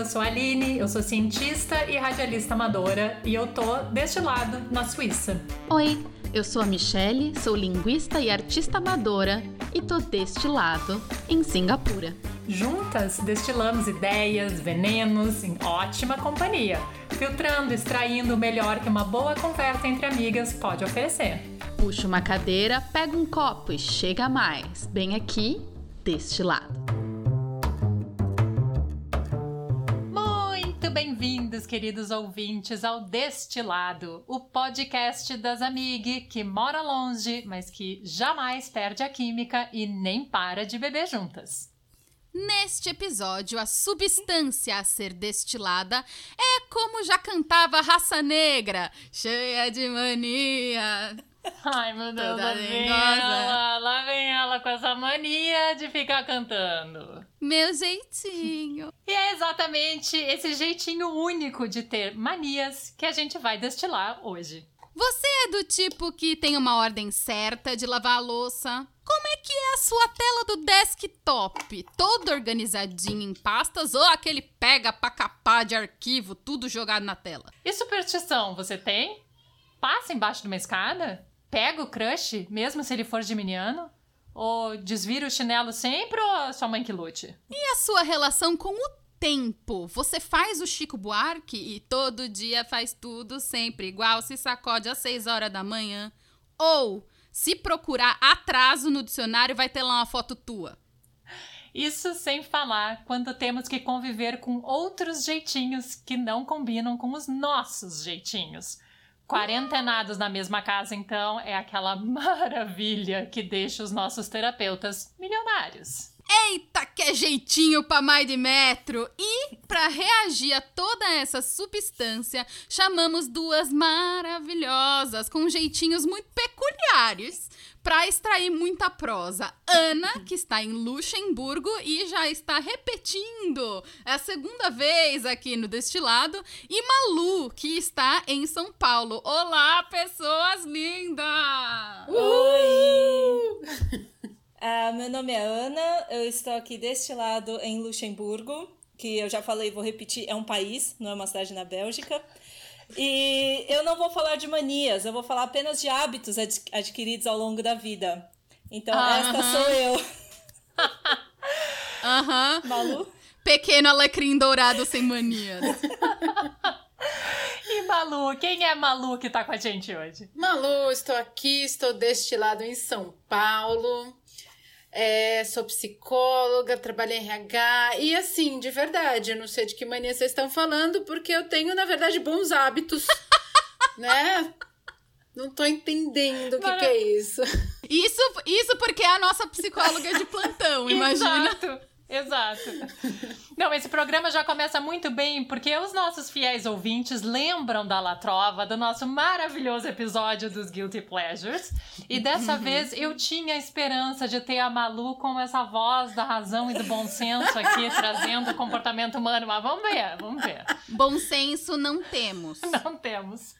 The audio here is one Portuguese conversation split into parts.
eu sou a Aline, eu sou cientista e radialista amadora e eu tô deste lado, na Suíça. Oi, eu sou a Michelle, sou linguista e artista amadora e tô deste lado, em Singapura. Juntas, destilamos ideias, venenos em ótima companhia, filtrando, extraindo o melhor que uma boa conversa entre amigas pode oferecer. Puxa uma cadeira, pega um copo e chega mais, bem aqui, deste lado. Muito bem-vindos, queridos ouvintes, ao Destilado, o podcast das amigas que mora longe, mas que jamais perde a química e nem para de beber juntas. Neste episódio, a substância a ser destilada é como já cantava a raça negra, cheia de mania. Ai, meu Deus, Toda lá vem dengosa. ela, lá vem ela com essa mania de ficar cantando. Meu jeitinho. E é exatamente esse jeitinho único de ter manias que a gente vai destilar hoje. Você é do tipo que tem uma ordem certa de lavar a louça? Como é que é a sua tela do desktop? Toda organizadinha em pastas ou aquele pega pra capar de arquivo, tudo jogado na tela? E superstição, você tem? Passa embaixo de uma escada? Pega o crush, mesmo se ele for geminiano? Ou desvira o chinelo sempre ou a sua mãe que lute? E a sua relação com o tempo? Você faz o Chico Buarque e todo dia faz tudo sempre igual, se sacode às 6 horas da manhã? Ou, se procurar atraso no dicionário, vai ter lá uma foto tua? Isso sem falar quando temos que conviver com outros jeitinhos que não combinam com os nossos jeitinhos. Quarentenados na mesma casa, então, é aquela maravilha que deixa os nossos terapeutas milionários. Eita, que é jeitinho pra mais de metro! E, pra reagir a toda essa substância, chamamos duas maravilhosas com jeitinhos muito peculiares pra extrair muita prosa. Ana, que está em Luxemburgo e já está repetindo é a segunda vez aqui no Destilado, e Malu, que está em São Paulo. Olá, pessoas lindas! Oi! Ah, meu nome é Ana, eu estou aqui deste lado em Luxemburgo, que eu já falei, vou repetir, é um país, não é uma cidade na Bélgica. E eu não vou falar de manias, eu vou falar apenas de hábitos ad- adquiridos ao longo da vida. Então, esta Aham. sou eu. Aham. Malu? Pequeno alecrim dourado sem manias. E Malu, quem é Malu que tá com a gente hoje? Malu, estou aqui, estou deste lado em São Paulo. É, sou psicóloga, trabalho em RH e assim, de verdade, eu não sei de que mania vocês estão falando, porque eu tenho, na verdade, bons hábitos, né? Não tô entendendo o que, que é isso. Isso, isso porque é a nossa psicóloga de plantão, imagina. Exato, exato. Não, esse programa já começa muito bem, porque os nossos fiéis ouvintes lembram da Latrova, do nosso maravilhoso episódio dos Guilty Pleasures. E dessa vez eu tinha a esperança de ter a Malu com essa voz da razão e do bom senso aqui, trazendo o comportamento humano. Mas vamos ver, vamos ver. Bom senso não temos. Não temos.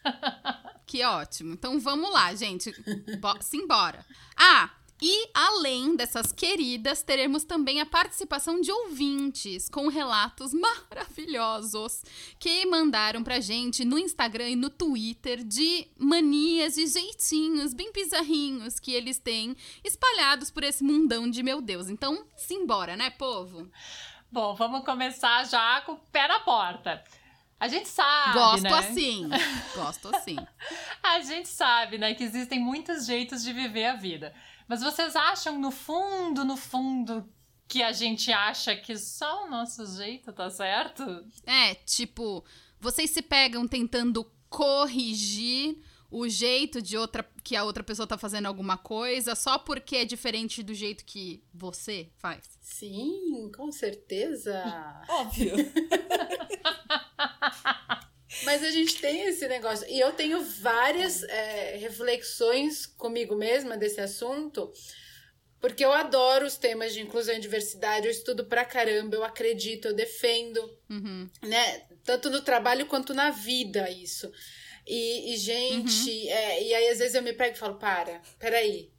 Que ótimo. Então vamos lá, gente. Bo simbora. Ah, e além dessas queridas, teremos também a participação de ouvintes com relatos maravilhosos que mandaram pra gente no Instagram e no Twitter de manias e jeitinhos bem bizarrinhos que eles têm espalhados por esse mundão de meu Deus. Então, simbora, né, povo? Bom, vamos começar já com o pé na porta. A gente sabe, Gosto né? assim. Gosto assim. A gente sabe, né, que existem muitos jeitos de viver a vida. Mas vocês acham, no fundo, no fundo, que a gente acha que só o nosso jeito tá certo? É, tipo, vocês se pegam tentando corrigir o jeito de outra que a outra pessoa tá fazendo alguma coisa só porque é diferente do jeito que você faz. Sim, com certeza. Óbvio. Mas a gente tem esse negócio. E eu tenho várias é, reflexões comigo mesma desse assunto, porque eu adoro os temas de inclusão e diversidade, eu estudo pra caramba, eu acredito, eu defendo, Uhum. né? Tanto no trabalho quanto na vida, isso. E, e, gente, é, e aí às vezes eu me pego e falo, para, peraí.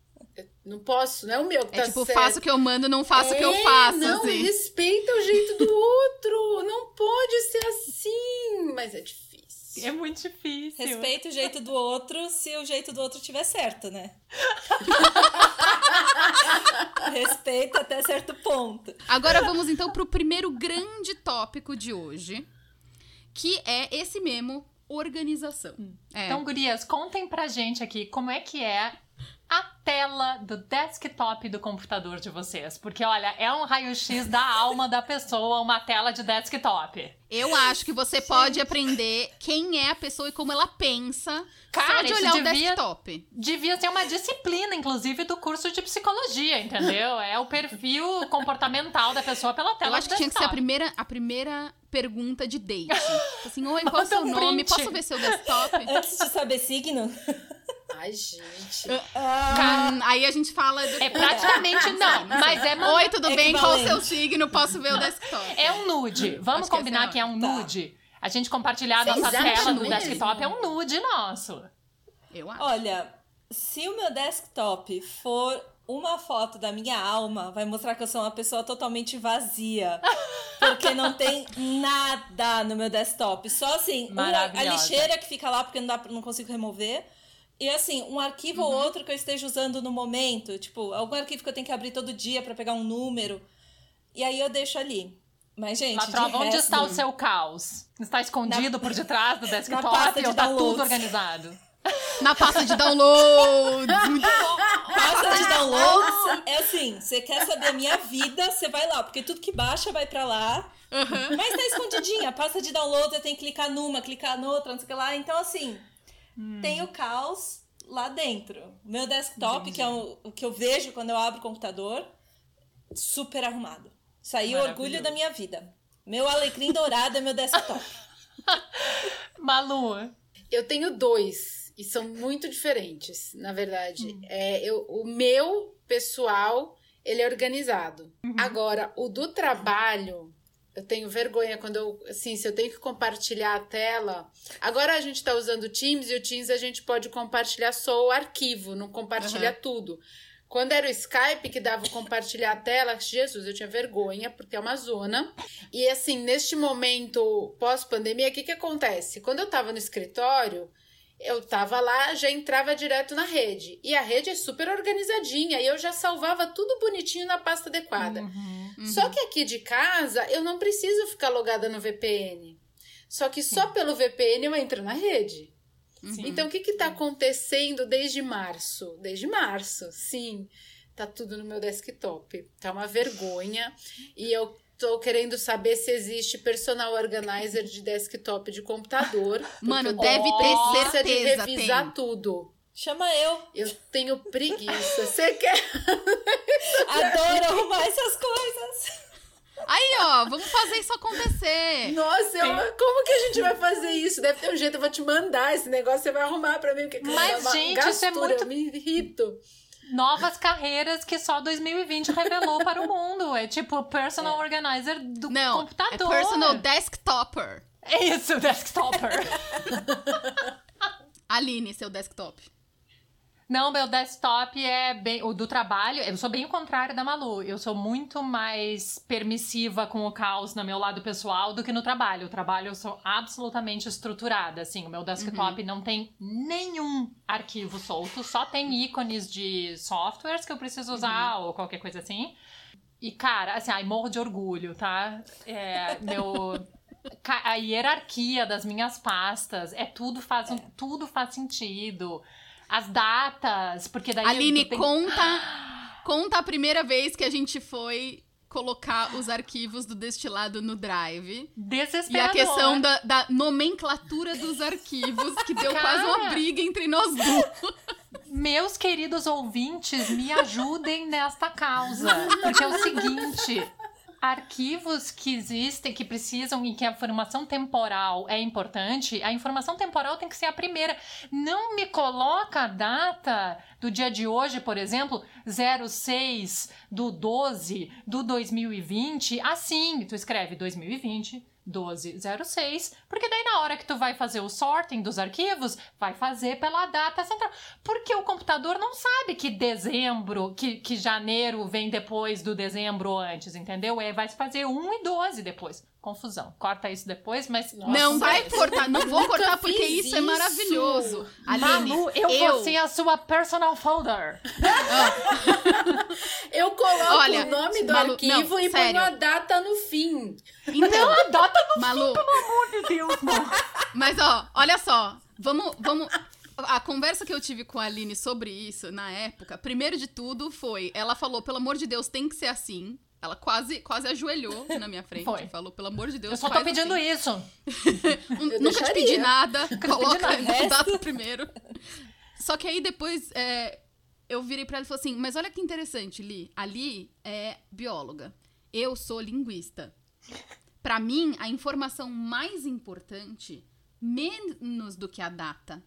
Não posso, não é o meu que é tá tipo, certo. faço o que eu mando, não faço o que eu É, faço. Não, assim. respeita o jeito do outro. Não pode ser assim. Mas é difícil. É muito difícil. Respeita o jeito do outro se o jeito do outro tiver certo, né? Respeita até certo ponto. Agora vamos então pro primeiro grande tópico de hoje, que é esse mesmo, organização. É. Então, gurias, contem pra gente aqui como é que é a tela do desktop do computador de vocês. Porque, olha, é um raio-x da alma da pessoa, uma tela de desktop. Eu acho que você pode aprender quem é a pessoa e como ela pensa Cara, só de olhar o devia- desktop. Devia ser uma disciplina, inclusive, do curso de psicologia, entendeu? É o perfil comportamental da pessoa pela tela Eu acho do que tinha que ser a desktop. primeira, a primeira pergunta de date. Tipo assim, oi, qual é o seu um nome? print. Posso ver seu desktop? Antes de saber signo, Ai, gente. Hum, aí a gente fala do... É praticamente não, mas é Oi, tudo bem? Qual o seu signo? Posso ver o desktop? É um nude. Vamos Acho que combinar que é um Tá. nude? A gente compartilhar a nossa tela do mesmo? desktop é um nude nosso. Eu acho. olha, se o meu desktop for uma foto da minha alma, vai mostrar que eu sou uma pessoa totalmente vazia. Porque não tem nada no meu desktop. Só assim, uma, a lixeira que fica lá porque não, dá, não consigo remover. E assim, um arquivo ou outro que eu esteja usando no momento. Tipo, algum arquivo que eu tenho que abrir todo dia pra pegar um número. E aí eu deixo ali. Mas, gente, Latrova, de onde resto, está o seu caos? Está escondido por detrás do desktop pasta de ou está tudo organizado? Na pasta de downloads. Pasta de downloads é assim, você quer saber a minha vida, você vai lá, porque tudo que baixa vai pra lá. Mas tá escondidinha, a pasta de downloads eu tenho que clicar numa, clicar noutra, não sei o que lá. Então, assim, tem o caos lá dentro. Meu desktop, que é o, o que eu vejo quando eu abro o computador, super arrumado. Isso aí é o orgulho da minha vida. Meu alecrim dourado é meu desktop. Malu, Eu tenho dois e são muito diferentes, na verdade. É, eu, o meu pessoal, ele é organizado. Agora, o do trabalho, eu tenho vergonha quando eu, assim, se eu tenho que compartilhar a tela. Agora a gente tá usando o Teams e o Teams a gente pode compartilhar só o arquivo, não compartilha tudo. Quando era o Skype que dava compartilhar a tela, Jesus, eu tinha vergonha, porque é uma zona. E assim, neste momento pós-pandemia, o que que acontece? Quando eu tava no escritório, eu tava lá, já entrava direto na rede. E a rede é super organizadinha, e eu já salvava tudo bonitinho na pasta adequada. Só que aqui de casa, eu não preciso ficar logada no VPN. Só que só pelo VPN eu entro na rede. Sim. Então, o que está acontecendo desde março? Desde março, sim. Tá tudo no meu desktop. Tá uma vergonha. E eu tô querendo saber se existe personal organizer de desktop de computador. Mano, deve ter preguiça de certeza, revisar tem. tudo. Chama eu. Eu tenho preguiça. Você quer? Adoro arrumar essas coisas. Aí, ó, vamos fazer isso acontecer. Nossa, eu- como que a gente vai fazer isso? Deve ter um jeito, eu vou te mandar esse negócio, você vai arrumar pra mim. Porque Mas, uma gente, isso é gastura, muito- Eu me irrito. Novas carreiras que só 2020 revelou para o mundo. É tipo personal organizer do Não, computador. é personal desktopper. É isso, desktopper. Aline, seu desktop. Não, meu desktop é bem. O do trabalho, eu sou bem o contrário da Malu. Eu sou muito mais permissiva com o caos no meu lado pessoal do que no trabalho. O trabalho eu sou absolutamente estruturada. Assim, o meu desktop não tem nenhum arquivo solto, só tem ícones de softwares que eu preciso usar ou qualquer coisa assim. E, cara, assim, ai, morro de orgulho, tá? É, meu. A hierarquia das minhas pastas, é tudo faz, um- tudo faz sentido. As datas, porque daí. Aline, tem- conta, conta a primeira vez que a gente foi colocar os arquivos do destilado no Drive. E Desesperador. a questão da, da nomenclatura dos arquivos, que deu quase uma Cara. briga entre nós duas. Meus queridos ouvintes, me ajudem nesta causa. Porque é o seguinte. Arquivos que existem, que precisam e que a informação temporal é importante, a informação temporal tem que ser a primeira. Não me coloca a data do dia de hoje, por exemplo, 06 do 12 do 2020, assim. Tu escreve 2020, 1206, porque daí na hora que tu vai fazer o sorting dos arquivos, vai fazer pela data central. Porque o computador não sabe que dezembro, que, que janeiro vem depois do dezembro antes, entendeu? É, vai fazer 1 e 12 depois. Confusão. Corta isso depois, mas. Nossa, não vai cortar, não vou cortar porque isso, isso, é maravilhoso. Aline, Malu, eu, eu vou ser a sua personal folder. eu coloco Olha, o nome do Malu, arquivo não, e sério. ponho a data no fim. Então, a data no Malu, fim, pelo amor de Deus. Mas ó, olha só, vamos, vamos a conversa que eu tive com a Aline sobre isso na época, primeiro de tudo foi, ela falou, pelo amor de Deus, tem que ser assim. Ela quase, quase ajoelhou na minha frente. Foi. Falou, pelo amor de Deus. Eu só tô pedindo assim. isso. Nunca te pedi nada. Coloca a data primeiro. Só que aí depois é, eu virei pra ela e falei assim: Mas olha que interessante, Li. A Li é bióloga. Eu sou linguista. Para mim, a informação mais importante, menos do que a data,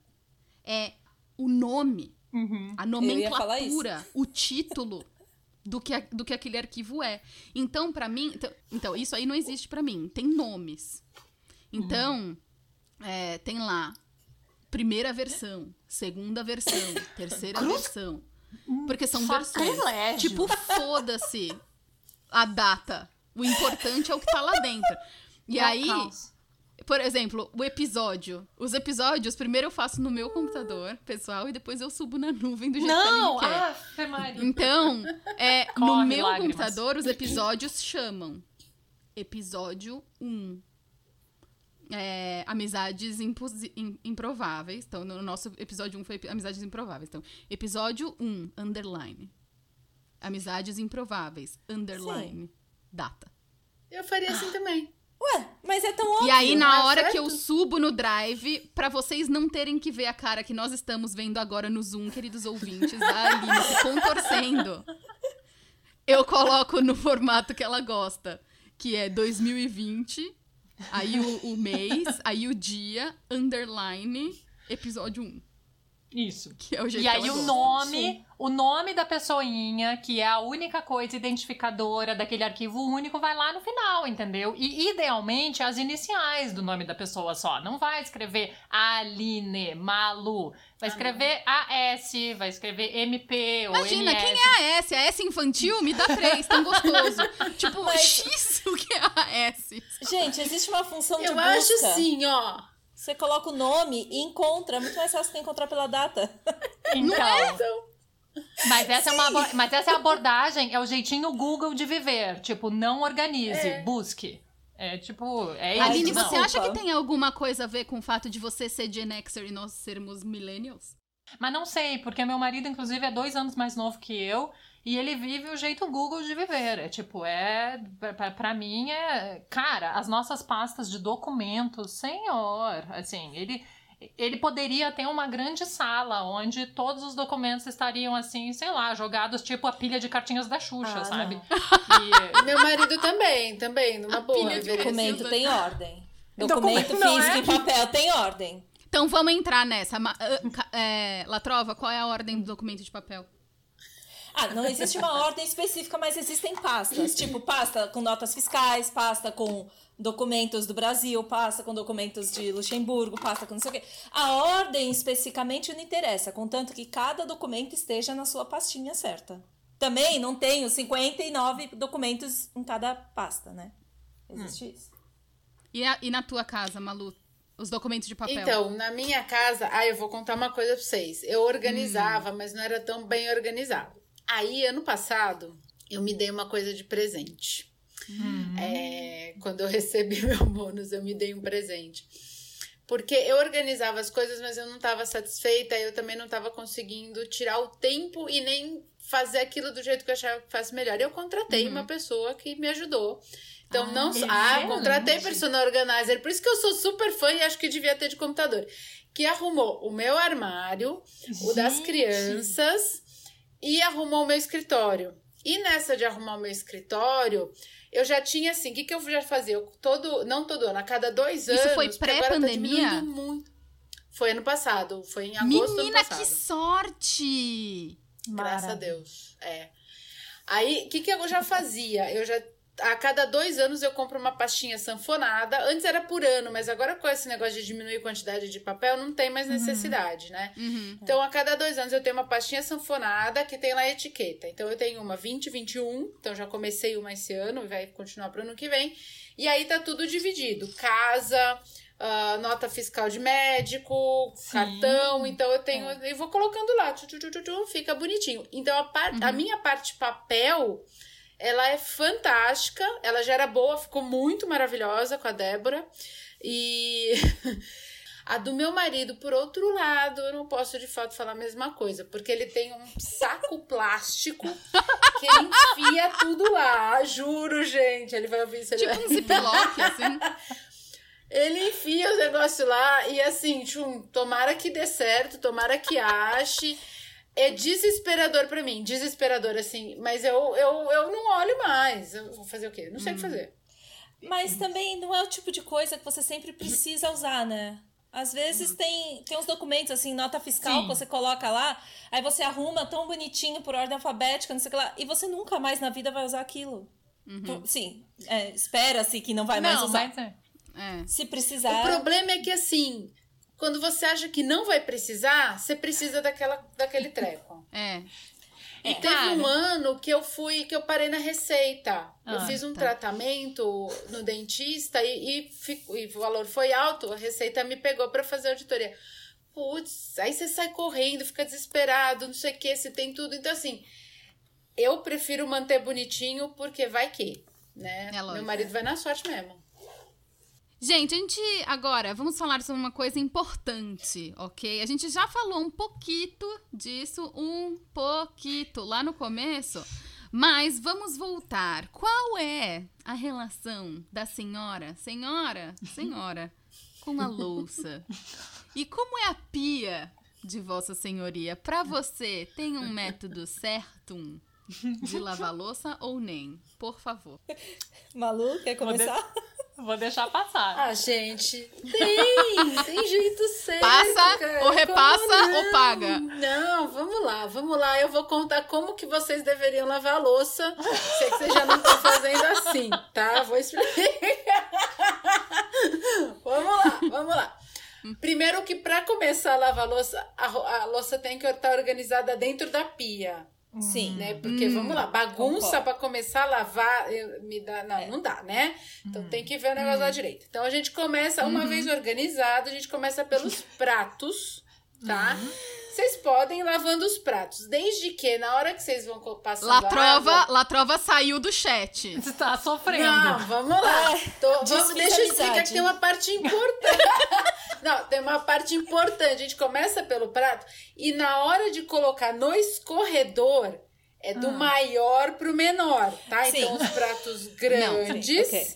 é o nome, uhum. a nomenclatura, o título do que, do que aquele arquivo é. Então, para mim. Então, então, isso aí não existe para mim. Tem nomes. Então, é, tem lá primeira versão, segunda versão, terceira versão. Porque são versões. Tipo, foda-se a data. O importante é o que tá lá dentro. E aí, por exemplo, o episódio. Os episódios, primeiro eu faço no meu computador pessoal e depois eu subo na nuvem do jeito Não! que ah, Maria. Então, é, no meu lágrimas. computador, os episódios chamam Episódio 1. É, amizades improváveis. Então, no nosso episódio 1 foi Amizades Improváveis. Então, episódio 1, underline. Amizades Improváveis, underline. Sim. Data. Eu faria assim também. Ué, mas é tão óbvio. E aí, na é hora certo? que eu subo no drive, para vocês não terem que ver a cara que nós estamos vendo agora no Zoom, queridos ouvintes, da Aline se contorcendo, eu coloco no formato que ela gosta, que é 2020, aí o, o mês, aí o dia, underline, episódio 1. Isso. Que é o jeito e aí o nome, o nome da pessoinha, que é a única coisa identificadora daquele arquivo único, vai lá no final, entendeu? E idealmente as iniciais do nome da pessoa só. Não vai escrever Aline, Malu. Vai escrever AS, vai escrever MP ou Imagina, MS. quem é a S? A S infantil me dá três, tão gostoso. tipo, Mas... X, o que é a S? Gente, existe uma função de Eu busca. Eu acho sim, ó. Você coloca o nome e encontra. É muito mais fácil que encontrar pela data. Então. Mas essa, é uma, mas essa é a abordagem, é o jeitinho Google de viver. Tipo, não organize, é. busque. É tipo, é isso. Aline, você acha que tem alguma coisa a ver com o fato de você ser Gen Xer e nós sermos millennials? Mas não sei, porque meu marido, inclusive, é dois anos mais novo que eu. E ele vive o jeito Google de viver. É tipo, é. Pra, pra mim é. Cara, as nossas pastas de documentos, senhor. Assim, ele. Ele poderia ter uma grande sala onde todos os documentos estariam assim, sei lá, jogados tipo a pilha de cartinhas da Xuxa, ah, sabe? E... Meu marido também, também, numa a boa. Pilha de documento tem ordem. Documento, documento físico é? em papel tem ordem. Então vamos entrar nessa. É, Latrova, qual é a ordem do documento de papel? Ah, não existe uma ordem específica, mas existem pastas. Tipo, pasta com notas fiscais, pasta com documentos do Brasil, pasta com documentos de Luxemburgo, pasta com não sei o quê. A ordem especificamente não interessa, contanto que cada documento esteja na sua pastinha certa. Também não tenho 59 documentos em cada pasta, né? Existe hum. isso. E, a, e na tua casa, Malu? Os documentos de papel. Então, na minha casa, ah, eu vou contar uma coisa pra vocês. Eu organizava, hum. mas não era tão bem organizado. Aí, ano passado, eu me dei uma coisa de presente. Uhum. É, quando eu recebi meu bônus, eu me dei um presente. Porque eu organizava as coisas, mas eu não estava satisfeita, eu também não estava conseguindo tirar o tempo e nem fazer aquilo do jeito que eu achava que fosse melhor. Eu contratei uhum. uma pessoa que me ajudou. Então, ah, não. Ah, contratei personal organizer. Por isso que eu sou super fã e acho que devia ter de computador. Que arrumou o meu armário, Gente. o das crianças e arrumou o meu escritório. E nessa de arrumar o meu escritório, eu já tinha assim, o que, que eu já fazia? Eu todo, não todo ano, a cada dois anos. Isso foi tá pré-pandemia? Tá muito. Foi ano passado, foi em agosto Menina, ano passado. que sorte! Graças Maravilha. a Deus. É. Aí, o que, que eu já fazia? Eu já a cada dois anos eu compro uma pastinha sanfonada. Antes era por ano, mas agora com esse negócio de diminuir a quantidade de papel, não tem mais necessidade, né? Uhum. Então, a cada dois anos eu tenho uma pastinha sanfonada que tem lá a etiqueta. Então, eu tenho uma 2021, então já comecei uma esse ano e vai continuar pro ano que vem. E aí tá tudo dividido: casa, ah, nota fiscal de médico, Sim. cartão. Então, eu tenho. Eu vou colocando lá, tchu, tchu, tchu, fica bonitinho. Então, a, par- a minha parte papel. Ela é fantástica, ela já era boa, ficou muito maravilhosa com a Débora. E a do meu marido, por outro lado, eu não posso de fato falar a mesma coisa, porque ele tem um saco plástico que ele enfia tudo lá. Juro, gente. Ele vai ouvir isso. Tipo vai... um ziplock, assim. Ele enfia os negócios lá e assim, tchum, tomara que dê certo, tomara que ache. É desesperador pra mim, desesperador assim, mas eu, eu, eu não olho mais. Eu vou fazer o quê? Não sei o que fazer. Mas também não é o tipo de coisa que você sempre precisa usar, né? Às vezes tem, tem uns documentos, assim, nota fiscal Sim. que você coloca lá, aí você arruma tão bonitinho por ordem alfabética, não sei o que lá, e você nunca mais na vida vai usar aquilo. Por- Sim, é, espera-se que não vai mais Não, usar. mas é. É. Se O precisar. problema é que assim, quando você acha que não vai precisar, você precisa daquela, daquele treco. É. E É. teve Cara. um ano que eu fui, que eu parei na receita. eu Ah, fiz um tá. tratamento no dentista e, e, fico- e o valor foi alto, a receita me pegou pra fazer auditoria. Putz, aí você sai correndo, fica desesperado, não sei o que, se tem tudo. Então, assim, eu prefiro manter bonitinho porque vai que, né? É Meu marido vai na sorte mesmo. Gente, a gente agora vamos falar sobre uma coisa importante, ok? A gente já falou um pouquito disso, um pouquito lá no começo, mas vamos voltar. Qual é a relação da senhora, senhora, senhora, com a louça? E como é a pia de Vossa Senhoria? Pra você, tem um método certo de lavar louça ou nem? Por favor. Malu, quer começar? Vou deixar passar. Ah, gente, tem, tem jeito certo. Passa, cara. ou repassa, ou paga. Não, vamos lá, vamos lá. Eu vou contar como que vocês deveriam lavar a louça. Sei que vocês já não estão fazendo assim, tá? Vou explicar. vamos lá, vamos lá. Primeiro que para começar a lavar a louça, a, a louça tem que estar organizada dentro da pia, Sim. né? Porque vamos lá, bagunça concordo. para começar a lavar, eu- me dá, não, não dá, né? Então tem que ver o negócio lá direito. Então a gente começa uma vez organizado, a gente começa pelos pratos, tá? Vocês podem ir lavando os pratos, desde que na hora que vocês vão co- passando a Latrova, água, Latrova saiu do chat. Você tá sofrendo. não, vamos lá. Tô- vamos, deixa eu explicar que tem uma parte importante. Não, tem uma parte importante. A gente começa pelo prato e na hora de colocar no escorredor é do maior pro menor, tá? Sim. Então os pratos Não, grandes. sim, ok.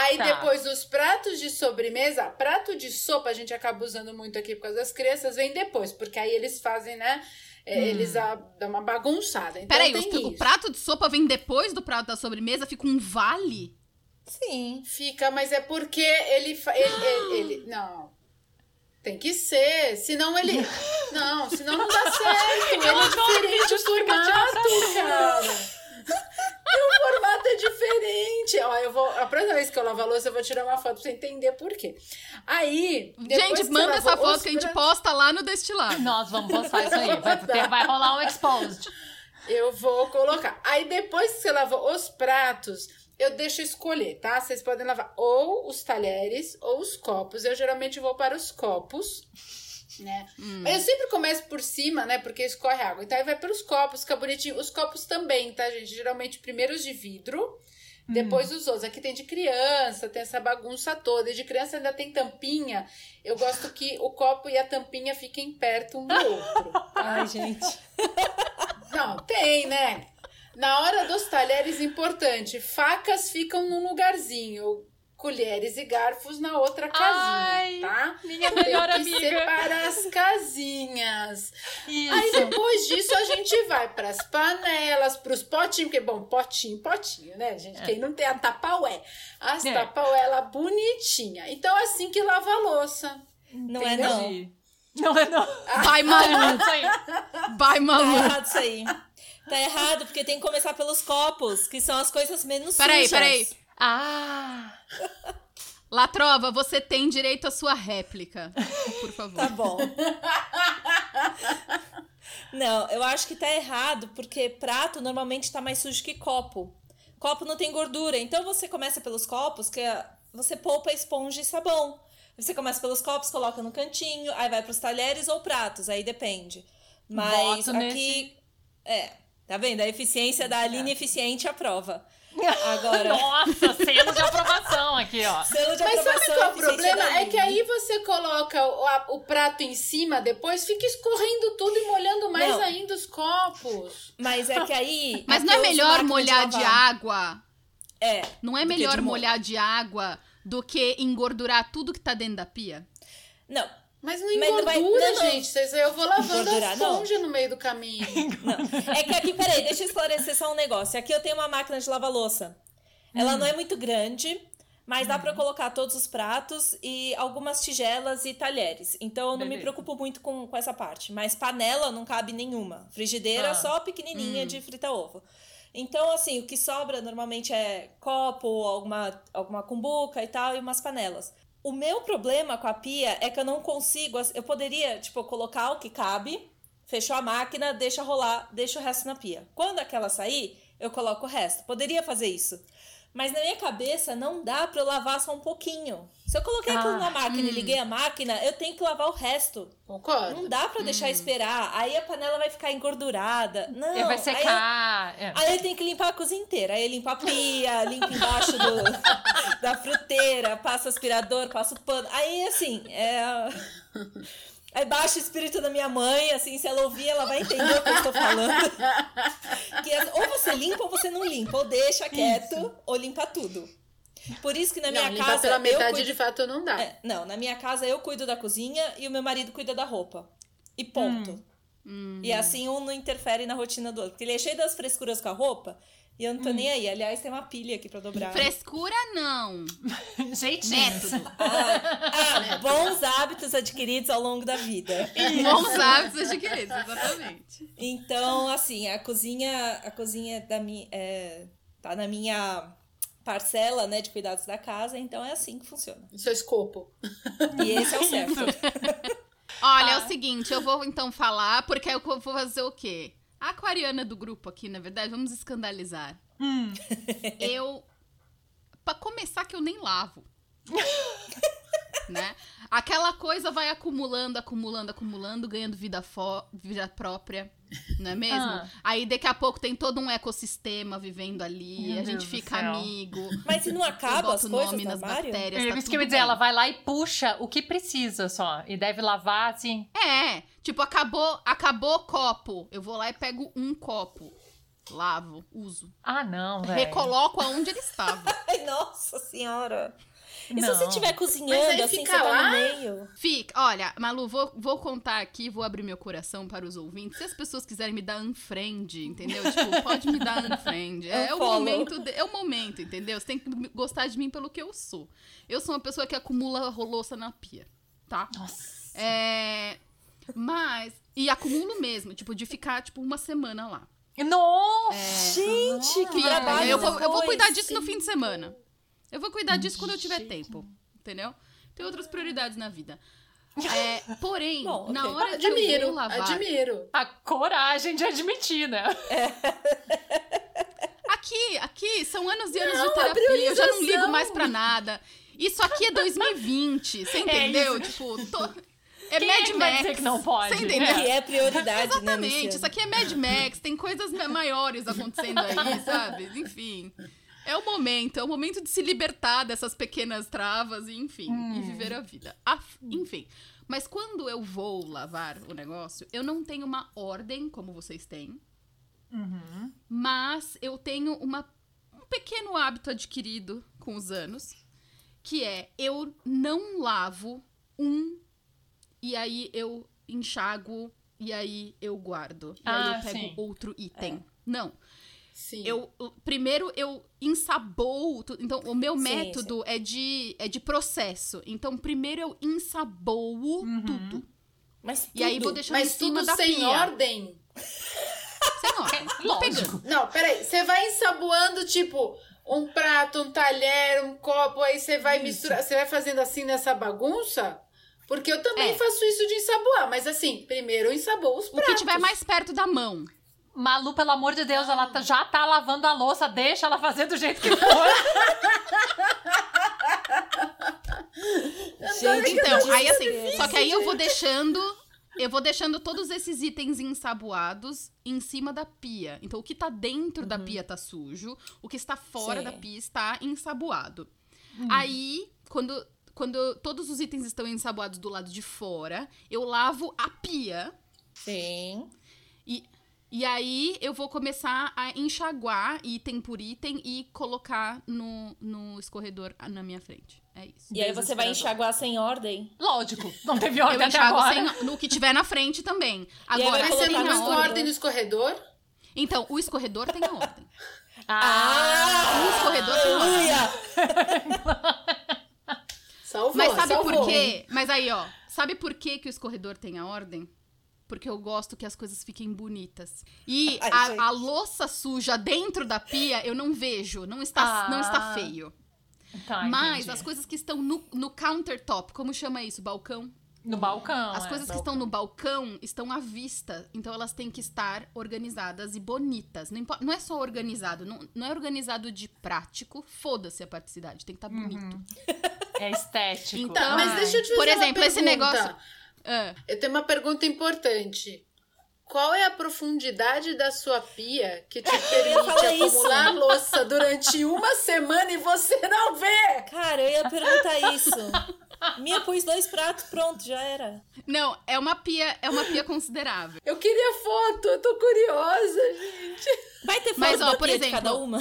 Aí Tá. depois os pratos de sobremesa, prato de sopa a gente acaba usando muito aqui por causa das crianças, vem depois, porque aí eles fazem, né? é, Eles a, dão uma bagunçada. Então Peraí, o isso. prato de sopa vem depois do prato da sobremesa? Fica um vale? Sim. Fica, mas é porque ele, ele, ele, ele- Não. Tem que ser. Senão ele. Não, senão não dá certo. Ele é diferente o formato, cara. O formato é diferente. Ó, eu vou. A próxima vez que eu lavar a louça, eu vou tirar uma foto pra você entender por quê. Aí. gente, manda essa foto os que a gente posta lá no Destilado. Nós vamos postar isso aí. Vai, ter- vai rolar um exposed. Eu vou colocar. Aí depois que você lavou os pratos, eu deixo escolher, tá? Vocês podem lavar ou os talheres ou os copos. Eu geralmente vou para os copos, né? Eu sempre começo por cima, né? Porque escorre água. Então aí vai para os copos, fica bonitinho. Os copos também, tá, gente? Geralmente primeiro os de vidro. Depois os outros. Aqui tem de criança, tem essa bagunça toda. E de criança ainda tem tampinha. Eu gosto que o copo e a tampinha fiquem perto um do outro. Ai, gente. Não, tem, né? Na hora dos talheres, importante, facas ficam num lugarzinho, colheres e garfos na outra casinha, Ai, tá? minha melhor Tem que amiga. separar as casinhas. Isso. Aí depois disso a gente vai pras panelas, pros potinhos, porque, bom, potinho, potinho, né, gente? Quem não tem a tapaué. As É. tapaué, ela bonitinha. Então é assim que lava a louça. Não é não. Entendi. Não é não. Vai, Ah, Malu. isso aí. Vai, Tá Malu. errado isso aí. Tá errado, porque tem que começar pelos copos, que são as coisas menos Peraí, sujas. peraí. Ah! Latrova, você tem direito à sua réplica. Por favor. Tá bom. Não, eu acho que tá errado, porque prato normalmente tá mais sujo que copo. Copo não tem gordura, então você começa pelos copos, que é- você poupa esponja e sabão. Você começa pelos copos, coloca no cantinho, aí vai pros talheres ou pratos, aí depende. Mas Voto aqui. nesse- É, tá vendo? A eficiência da Aline eficiente à prova. Agora. Nossa, selo de aprovação aqui, ó. Selo de Mas sabe aprovação qual é o problema? da É que aí você coloca o, a- o prato em cima, depois fica escorrendo tudo e molhando mais Não. ainda os copos. Mas é que aí. Mas não é melhor molhar de lavar. água? É. Não é melhor de molhar de água do que engordurar tudo que tá dentro da pia? Não, Mas não Mas não engordura, vai- não, não. gente. Vocês- Eu vou lavando Engordurar, a não. esponja no meio do caminho. É que aqui, peraí, deixa eu esclarecer só um negócio. Aqui eu tenho uma máquina de lavar louça. Ela Hum. não é muito grande, mas dá pra colocar todos os pratos e algumas tigelas e talheres. Então eu não me Beleza. preocupo muito com, com essa parte. Mas panela não cabe nenhuma. Frigideira Ah. só pequenininha Hum. de frita ovo. Então, assim, o que sobra normalmente é copo, alguma, alguma cumbuca e tal, e umas panelas. O meu problema com a pia é que eu não consigo. Eu poderia, tipo, colocar o que cabe, fechou a máquina, deixa rolar, deixa o resto na pia. Quando aquela sair, eu coloco o resto. Poderia fazer isso. Mas na minha cabeça não dá pra eu lavar só um pouquinho. Se eu coloquei aquilo Ah, na máquina e liguei a máquina, eu tenho que lavar o resto. Concorda? Não dá pra deixar esperar. Aí a panela vai ficar engordurada. Não. Ele vai aí eu- secar. é. Aí tem que limpar a cozinha inteira. Aí limpa a pia, limpa embaixo do, da fruteira, passa aspirador, passa o pano. Aí, assim, é. Aí baixa o espírito da minha mãe, assim, se ela ouvir, ela vai entender o que eu estou falando. Que é, ou você limpa ou você não limpa, ou deixa quieto, ou limpa tudo. Por isso que na minha não, casa. pela metade cuido- de fato não dá. é, não, na minha casa eu cuido da cozinha e o meu marido cuida da roupa. E ponto. E assim um não interfere na rotina do outro. Porque ele é cheio das frescuras com a roupa e eu não tô nem aí. Aliás, tem uma pilha aqui pra dobrar. Frescura não. Jeitinho. Método. Ah, bons hábitos adquiridos ao longo da vida. Bons hábitos adquiridos, exatamente. Então, assim, a cozinha, a cozinha da minha, é, tá na minha parcela, né, de cuidados da casa, então é assim que funciona. Seu escopo. E esse é o certo. Olha, é Ah. o seguinte, eu vou então falar, porque aí eu vou fazer o quê? A aquariana do grupo aqui, na verdade, vamos escandalizar. Hum. Eu. Pra começar, que eu nem lavo. né? Aquela coisa vai acumulando, acumulando, acumulando, ganhando vida, fo- vida própria, não é mesmo? Ah. Aí daqui a pouco tem todo um ecossistema vivendo ali, Meu a gente Deus fica amigo. Mas se não acaba as coisas nome no nas bactérias. É tá isso que eu ia dizer, bem. ela vai lá e puxa o que precisa só. E deve lavar, assim. É, tipo, acabou, acabou copo. Eu vou lá e pego um copo. Lavo, uso. Ah, não, velho. Recoloco aonde ele estava. Ai, nossa senhora. E se Não. você estiver cozinhando, assim, fica você tá lá? no meio? Fica, olha, Malu, vou, vou contar aqui, vou abrir meu coração para os ouvintes. Se as pessoas quiserem me dar unfriend, entendeu? Tipo, pode me dar unfriend. É, o Unfollow. momento, de- é o momento, entendeu? Você tem que gostar de mim pelo que eu sou. Eu sou uma pessoa que acumula louça na pia, tá? Nossa. É, mas e acumulo mesmo, tipo, de ficar tipo uma semana lá. Nossa! Gente, que trabalho. eu, vou, eu vou cuidar disso no fim de semana. Eu vou cuidar disso quando eu tiver tempo. Entendeu? Tem outras prioridades na vida. É, porém, Bom, na hora que eu Admiro, vou lavar. admiro. A coragem de admitir, né? Aqui, aqui, são anos e anos Não, de terapia. Eu já não ligo mais pra nada. Isso aqui é 2020, você entendeu? isso. tipo, tô- é Quem Mad é que Max. vai dizer que não pode? Você entendeu? Que é prioridade, né, Exatamente, Luciano? isso aqui é Mad Max, tem coisas ma- maiores acontecendo aí, sabe? Enfim. É o momento, é o momento de se libertar dessas pequenas travas e, enfim, e viver a vida. Af- enfim. Mas quando eu vou lavar o negócio, eu não tenho uma ordem, como vocês têm, Uhum. mas eu tenho uma, um pequeno hábito adquirido com os anos, que é eu não lavo um e aí eu enxago e aí eu guardo. E aí Ah, eu pego sim. outro item. Não. Sim. Eu primeiro eu ensaboo, então o meu Sim, método é de é de processo. Então primeiro eu ensaboo tudo. Mas E aí vou tudo. deixando Mas em cima tudo da sem pia. ordem. Sem ordem. Vou pegando. Não, peraí. Você vai ensaboando, tipo, um prato, um talher, um copo, aí você vai misturar. Você vai fazendo assim nessa bagunça? Porque eu também É. faço isso de ensaboar. Mas assim, primeiro eu ensaboo os O pratos. que tiver mais perto da mão. Malu, pelo amor de Deus, ela tá- já tá lavando a louça, deixa ela fazer do jeito que for. Gente, Então, aí assim, difícil, só que aí eu vou deixando. Eu vou deixando todos esses itens ensaboados em cima da pia. Então, o que tá dentro da pia tá sujo, o que está fora Sim. da pia está ensaboado. Aí, quando, quando todos os itens estão ensaboados do lado de fora, eu lavo a pia. Sim. E, e aí eu vou começar a enxaguar item por item e colocar no, no escorredor na minha frente. É isso. E aí você vai enxaguar sem ordem? Lógico, não teve Eu ordem até enxago agora. sem- no que tiver na frente também. aí Agora, vai Mas você não põe ordem. ordem no escorredor? Então, o escorredor tem a ordem. Ah, O escorredor tem a ordem. Salvou, Mas sabe salvou. por quê? Mas aí, ó. Sabe por que, que o escorredor tem a ordem? Porque eu gosto que as coisas fiquem bonitas. E Ai, a, a louça suja dentro da pia, eu não vejo. Não está, Ah. não está feio. Tá, Mas entendi. as coisas que estão no, no countertop, como chama isso? Balcão? No balcão. As é, coisas que balcão. estão no balcão estão à vista, então elas têm que estar organizadas e bonitas. Não, não é só organizado, não, não é organizado de prático, foda-se a praticidade, tem que estar bonito. É estético. Então, Tá, mas deixa eu te fazer Por uma exemplo, esse negócio- Ah, Eu tenho uma pergunta importante. Qual é a profundidade da sua pia que te permite isso. acumular louça durante uma semana e você não vê? Cara, eu ia perguntar isso. Minha pus dois pratos, pronto, já era. não, é uma pia, é uma pia considerável. Eu queria foto, eu tô curiosa, gente. Vai ter foto Mas, ó, da por pia de exemplo, cada uma?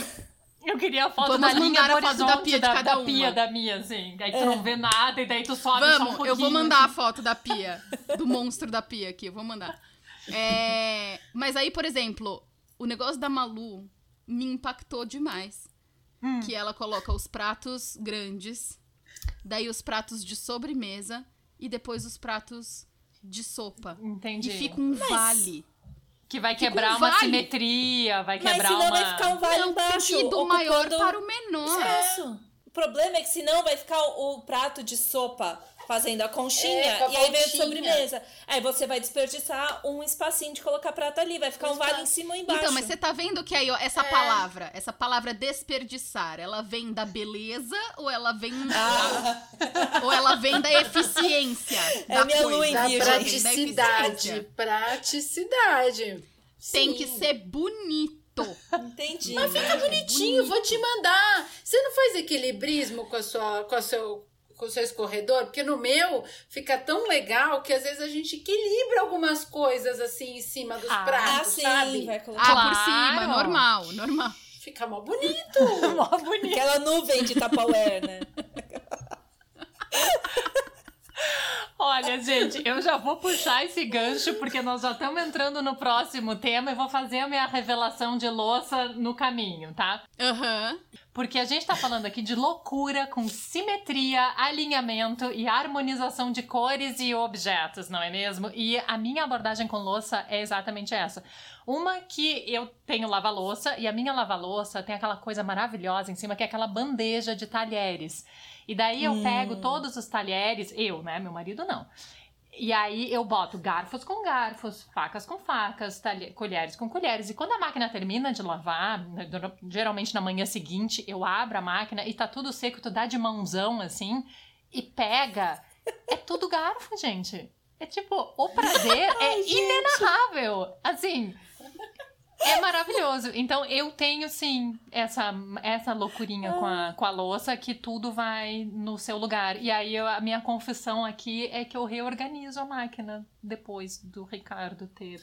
Eu queria a foto Vamos da linha mandar a foto da pia de da, cada da pia uma. da minha, assim. Aí tu não vê nada e daí tu sobe só um Vamos, eu vou mandar a assim. foto da pia, do monstro da pia aqui, eu vou mandar. É, mas aí, por exemplo, o negócio da Malu me impactou demais. Hum. Que ela coloca os pratos grandes, daí os pratos de sobremesa e depois os pratos de sopa. Entendi. E fica um vale. Que vai fica um quebrar uma vale. simetria, vai Mas quebrar senão uma... vai ficar um vale Não, embaixo. do ocupando maior para o menor. espaço. O problema é que senão vai ficar o, o prato de sopa fazendo a conchinha É, a e aí a conchinha. sobremesa. Aí você vai desperdiçar um espacinho de colocar prato ali. Vai ficar um vale em cima ou embaixo. Então, mas você tá vendo que aí, ó, essa É. palavra, essa palavra desperdiçar, ela vem da beleza ou ela vem Ah, ou ela vem da eficiência É da minha coisa? lua em Da Virgem. Da praticidade. Praticidade. Tem Sim. que ser bonito. entendi. Mas fica bonitinho, vou te mandar. Você não faz equilibrismo com a sua, com a seu, com o seu escorredor? Porque no meu fica tão legal que às vezes a gente equilibra algumas coisas assim em cima dos Ah, Ah, pratos, sim, sabe? vai Ah, colocar. por cima, Claro. normal, normal. Fica mó bonito. Mó bonito. Aquela nuvem de Tupperware, né? Olha, gente, eu já vou puxar esse gancho porque nós já estamos entrando no próximo tema e vou fazer a minha revelação de louça no caminho, tá? Aham. Porque a gente tá falando aqui de loucura com simetria, alinhamento e harmonização de cores e objetos, não é mesmo? E a minha abordagem com louça é exatamente essa. Uma que eu tenho lava-louça e a minha lava-louça tem aquela coisa maravilhosa em cima que é aquela bandeja de talheres. E daí eu pego todos os talheres, eu, né? Meu marido não. E aí eu boto garfos com garfos, facas com facas, colheres com colheres. E quando a máquina termina de lavar, né, geralmente na manhã seguinte, eu abro a máquina e tá tudo seco, tu dá de mãozão assim e pega. É tudo garfo, gente. É tipo, o prazer é inenarrável. Assim, é maravilhoso. Então eu tenho sim essa, essa loucurinha com a, com a louça que tudo vai no seu lugar. E aí eu- a minha confissão aqui é que eu reorganizo a máquina depois do Ricardo ter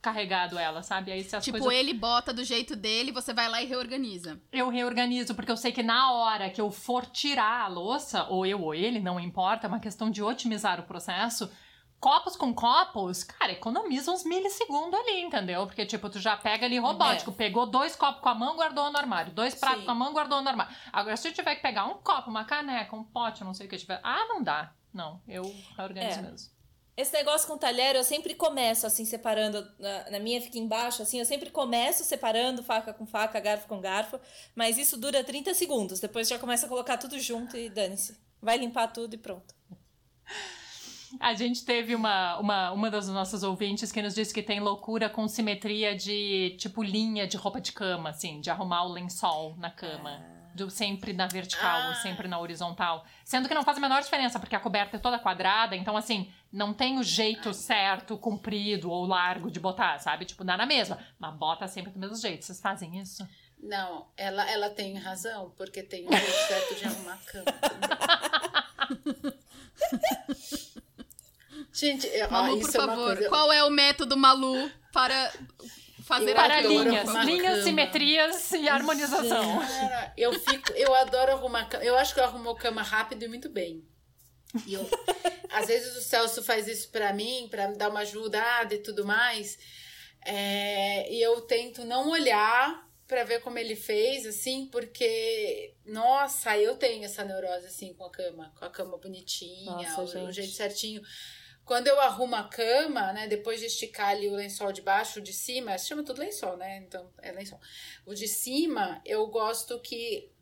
carregado ela, sabe? Aí se as Tipo, coisas ele bota do jeito dele, você vai lá e reorganiza. eu reorganizo, porque eu sei que na hora que eu for tirar a louça, ou eu ou ele, não importa, é uma questão de otimizar o processo. Copos com copos, cara, economiza uns milissegundos ali, entendeu? Porque, tipo, tu já pega ali robótico, pegou dois copos com a mão, guardou no armário, dois pratos Sim. com a mão, guardou no armário. Agora, se eu tiver que pegar um copo, uma caneca, um pote, não sei o que tiver. Ah, não dá. Não, eu organizo É. mesmo. Esse negócio com talher, eu sempre começo assim, separando. Na, na, minha fica embaixo, assim, eu sempre começo separando faca com faca, garfo com garfo. Mas isso dura 30 segundos. Depois já começa a colocar tudo junto e dane-se. Vai limpar tudo e pronto. A gente teve uma, uma, uma das nossas ouvintes que nos disse que tem loucura com simetria de, tipo, linha de roupa de cama, assim, de arrumar o lençol na cama. Ah. Do, sempre na vertical, ah. sempre na horizontal. Sendo que não faz a menor diferença, porque a coberta é toda quadrada, então, assim, não tem o jeito certo, comprido ou largo de botar, sabe? Tipo, dá na mesma. Mas bota sempre do mesmo jeito. Vocês fazem isso? Não, ela, ela tem razão, porque tem um jeito certo de arrumar a cama. Gente, Malu, por favor, coisa... qual é o método Malu para fazer para linhas, linhas, cama. simetrias e harmonização. Cara, eu fico, eu adoro arrumar cama. Eu acho que eu arrumo cama rápido e muito bem. E eu, às vezes o Celso faz isso para mim, para me dar uma ajudada e tudo mais. É, e eu tento não olhar para ver como ele fez, assim, porque, nossa, eu tenho essa neurose, assim, com a cama, com a cama bonitinha, nossa, o, o jeito certinho. Quando eu arrumo a cama, né, depois de esticar ali o lençol de baixo, o de cima, se chama tudo lençol, né? Então, é lençol. O de cima, eu gosto que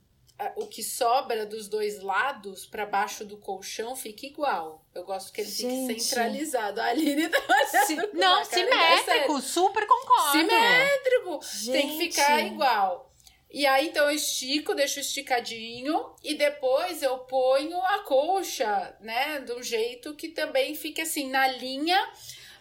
o que sobra dos dois lados para baixo do colchão fique igual. Eu gosto que ele Gente. fique centralizado. A Aline tá Não, simétrico, super concordo. Simétrico. Gente. Tem que ficar igual. E aí, então, eu estico, deixo esticadinho e depois eu ponho a colcha, né? De um jeito que também fique assim, na linha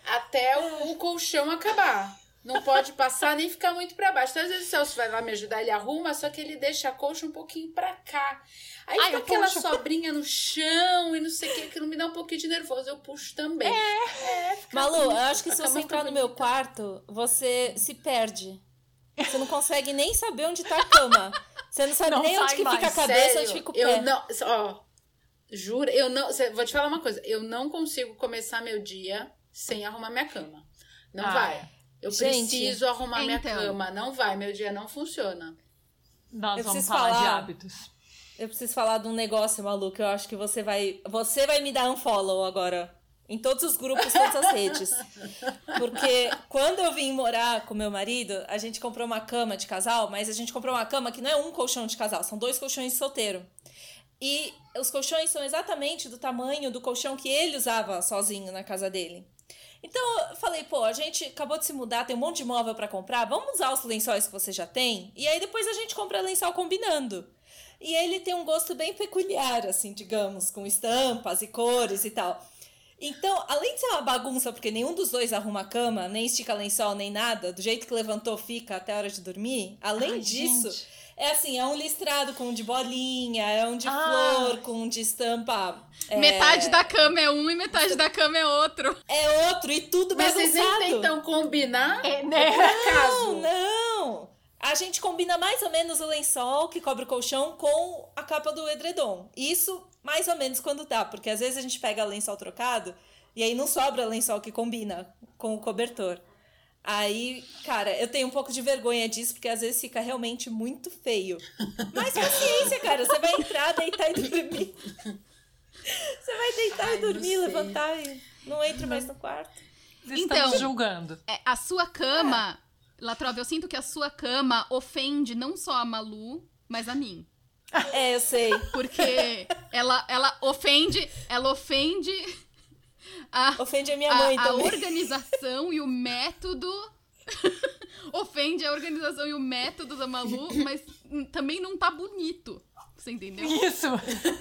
até o, o colchão acabar. Não pode passar nem ficar muito para baixo. Então, às vezes o Celso vai lá me ajudar, ele arruma, só que ele deixa a colcha um pouquinho para cá. Aí Ai, fica aquela puxo. sobrinha no chão e não sei o que, que não me dá um pouquinho de nervoso. Eu puxo também. É. é Malu, assim, eu acho que se você entrar no meu quarto, você se perde. Você não consegue nem saber onde tá a cama. Você não sabe não nem onde que fica a cabeça, Sério? onde fica o pé. Eu não, ó, juro, eu não, vou te falar uma coisa, eu não consigo começar meu dia sem arrumar minha cama. Não ah, vai. Eu gente, preciso arrumar então, minha cama, não vai, meu dia não funciona. Nós vamos falar, falar de hábitos. Eu preciso falar de um negócio maluco, eu acho que você vai, você vai me dar um follow agora em todos os grupos, todas as redes. Porque quando eu vim morar com meu marido, a gente comprou uma cama de casal, mas a gente comprou uma cama que não é um colchão de casal, são dois colchões de solteiro. E os colchões são exatamente do tamanho do colchão que ele usava sozinho na casa dele. Então eu falei, pô, a gente acabou de se mudar, tem um monte de móvel para comprar, vamos usar os lençóis que você já tem? E aí depois a gente compra lençol combinando. E ele tem um gosto bem peculiar, assim, digamos, com estampas e cores e tal. Então, além de ser uma bagunça, porque nenhum dos dois arruma a cama, nem estica lençol, nem nada, do jeito que levantou fica até a hora de dormir, além Ai, disso, gente. é assim, é um listrado com um de bolinha, é um de ah. flor, com um de estampa. É... Metade da cama é um e metade da cama é outro. É outro, e tudo Mas bagunçado. Mas vocês tentam combinar? É, né? Não, não. A gente combina mais ou menos o lençol que cobre o colchão com a capa do edredom. Isso mais ou menos quando dá, porque às vezes a gente pega lençol trocado e aí não sobra lençol que combina com o cobertor. Aí, cara, eu tenho um pouco de vergonha disso, porque às vezes fica realmente muito feio. Mas paciência, cara, você vai entrar, deitar e dormir. Você vai deitar Ai, e dormir, levantar e não entra mais no quarto. Então, julgando. É, a sua cama, é. Latrova, eu sinto que a sua cama ofende não só a Malu, mas a mim. É, eu sei. Porque ela, ela ofende, ela ofende a, ofende a minha mãe a, também. A organização e o método ofende a organização e o método da Malu, mas também não tá bonito. Você entendeu? Isso.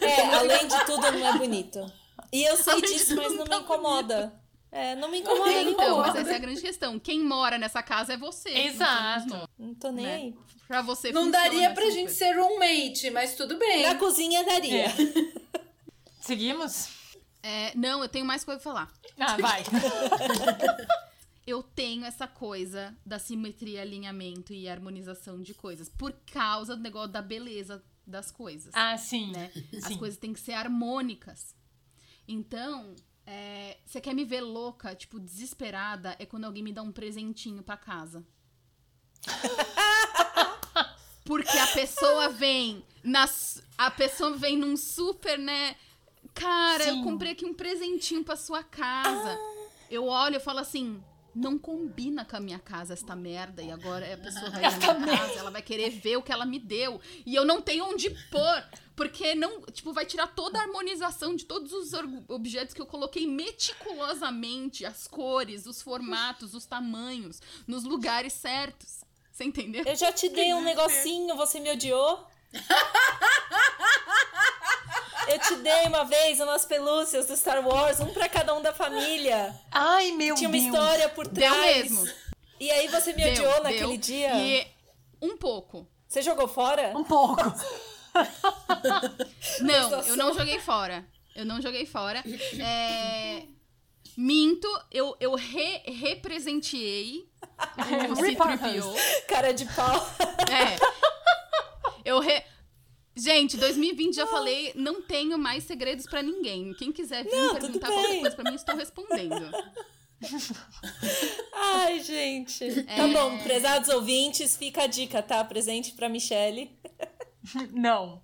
É, além de tudo não é bonito. E eu sei além disso, mas não, tá me incomoda. Bonito. É, não me incomoda. Não então, mas essa é a grande questão. Quem mora nessa casa é você. Exato. Não tô nem né? aí. Pra você Não daria pra gente ser roommate, mas tudo bem. Na cozinha daria. É. Seguimos? É, não, eu tenho mais coisa pra falar. Ah, vai. eu tenho essa coisa da simetria, alinhamento e harmonização de coisas. Por causa do negócio da beleza das coisas. Ah, sim. Né? sim. As coisas têm que ser harmônicas. Então, é, você quer me ver louca, tipo, desesperada, é quando alguém me dá um presentinho pra casa. Porque a pessoa vem nas. A pessoa vem num super, né? Cara, Sim. eu comprei aqui um presentinho pra sua casa. Eu olho e falo assim. Não combina com a minha casa esta merda. E agora a pessoa vai na minha casa, ela vai querer ver o que ela me deu. E eu não tenho onde pôr. Porque não, tipo, vai tirar toda a harmonização de todos os objetos que eu coloquei meticulosamente, as cores, os formatos, os tamanhos, nos lugares certos. Você entendeu? Eu já te dei um negocinho, você me odiou? Eu te dei uma vez umas pelúcias do Star Wars, um pra cada um da família. Ai, meu Tinha uma Deus. história por Deu trás. mesmo. E aí você me Deu, odiou deu. naquele dia? E um pouco. Você jogou fora? Um pouco. Não, eu não joguei fora. Eu não joguei fora. É, Minto, eu, eu re representeei o C-3PO. Cara de pau. É. Eu re... Gente, 2020 já falei, não tenho mais segredos pra ninguém. Quem quiser vir Não, perguntar qualquer coisa pra mim, estou respondendo. Ai, gente. Tá É. bom, prezados ouvintes, fica a dica, tá? Presente pra Michelle. Não.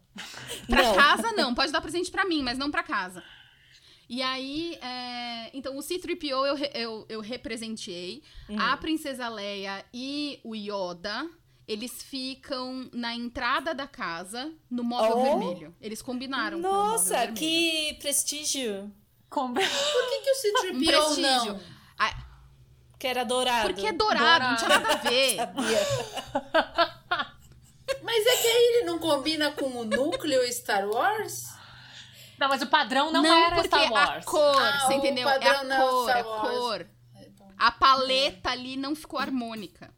Pra Não. casa, não. Pode dar presente pra mim, mas não pra casa. E aí, é, então, o C-3PO eu, re- eu, eu representeei. Hum. A Princesa Leia e o Yoda, eles ficam na entrada da casa, no móvel Oh. vermelho. Eles combinaram com Nossa, vermelho. que prestígio. Com... Por que, que o Um C-3PO prestígio. não? Ah, Que era dourado. porque é dourado, não tinha nada a ver. Sabia. Mas é que aí ele não combina com o núcleo Star Wars? Não, mas o padrão não, Não, era Star a Wars. cor, Ah, você o entendeu? É padrão a não é cor, Star a Wars. cor. A paleta ali não ficou harmônica.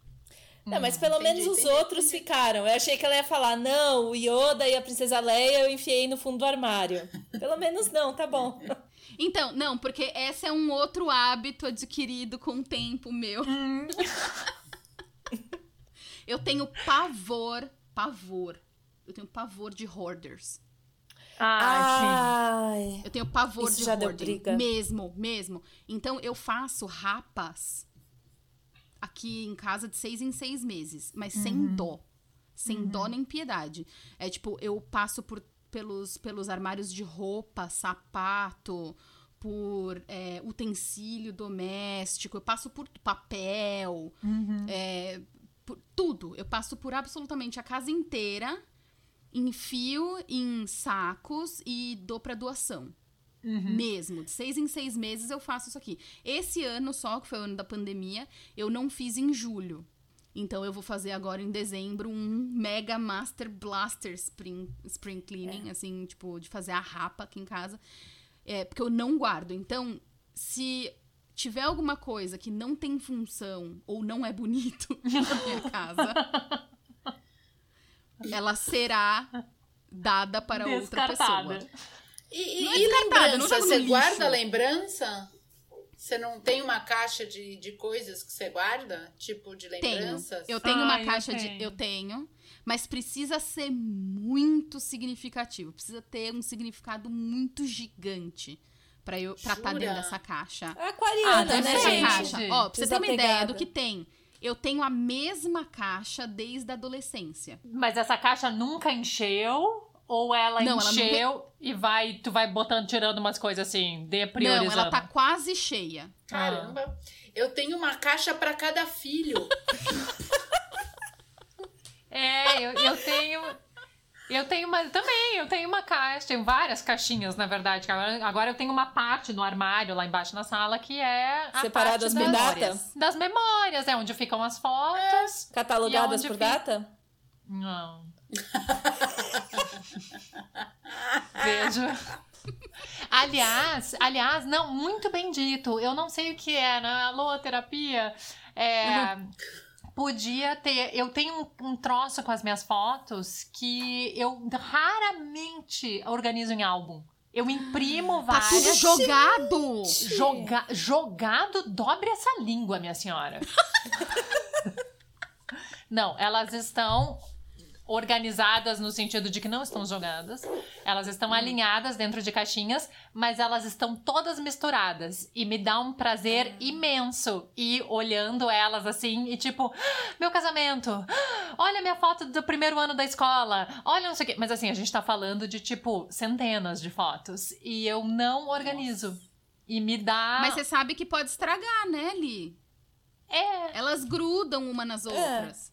Não, mas pelo entendi, menos os entendi, outros ficaram. Eu achei que ela ia falar, não, o Yoda e a Princesa Leia eu enfiei no fundo do armário. Pelo menos não, tá bom. Então, não, porque esse é um outro hábito adquirido com o tempo meu. eu tenho pavor, pavor. Eu tenho pavor de hoarders. Ah, Ai. Eu tenho pavor Isso de já deu hoarding. briga. Mesmo, mesmo. Então eu faço rapas aqui em casa de seis em seis meses, mas sem dó. Sem dó nem piedade. É tipo, eu passo por, pelos, pelos armários de roupa, sapato, por é, utensílio doméstico, eu passo por papel, é, por tudo. Eu passo por absolutamente a casa inteira, enfio em sacos e dou pra doação. Mesmo. De seis em seis meses eu faço isso aqui. Esse ano só, que foi o ano da pandemia, eu não fiz em julho. Então eu vou fazer agora em dezembro um Mega Master Blaster Spring, spring Cleaning, assim, tipo, de fazer a rapa aqui em casa. É, porque eu não guardo. Então, se tiver alguma coisa que não tem função ou não é bonito na minha casa, ela será dada para outra pessoa. E, e, Não é e lembrança? Você guarda lembrança? Você não tem uma caixa de, de coisas que você guarda? Tipo de Tenho. lembranças? Eu tenho Ah, uma eu caixa tenho. de. Eu tenho. Mas precisa ser muito significativo. Precisa ter um significado muito gigante pra eu pra estar Jura? dentro dessa caixa. É aquariana, Ah, né, Nessa Depende. caixa. Ó, pra você ter uma ideia do que tem. Eu tenho a mesma caixa desde a adolescência. Mas essa caixa nunca encheu? Ou ela Não, ela encheu e vai, tu vai botando, tirando umas coisas assim, de priorizando? Não, ela tá quase cheia. Caramba. Eu tenho uma caixa pra cada filho. É, eu, eu tenho. Eu tenho uma. Também, eu tenho uma caixa, tenho várias caixinhas, na verdade. Agora, agora eu tenho uma parte no armário lá embaixo na sala que é. A Separado parte as das, memórias. das memórias, é onde ficam as fotos. Catalogadas E por data? Não. Vejo. Aliás, aliás, não, muito bem dito. Eu não sei o que é, né? Alô, terapia. É, Podia ter. Eu tenho um, um troço com as minhas fotos que eu raramente organizo em álbum. Eu imprimo Tá tudo várias. jogado! Joga, jogado, dobre essa língua, minha senhora. Não, elas estão organizadas no sentido de que não estão jogadas. Elas estão alinhadas dentro de caixinhas, mas elas estão todas misturadas. E me dá um prazer imenso ir olhando elas assim e tipo, "Ah, meu casamento, Ah, olha minha foto do primeiro ano da escola, olha não sei o quê. Mas assim, a gente tá falando de tipo centenas de fotos. E eu não organizo. E me dá. Mas você sabe que pode estragar, né, Li? É, Elas grudam uma nas outras.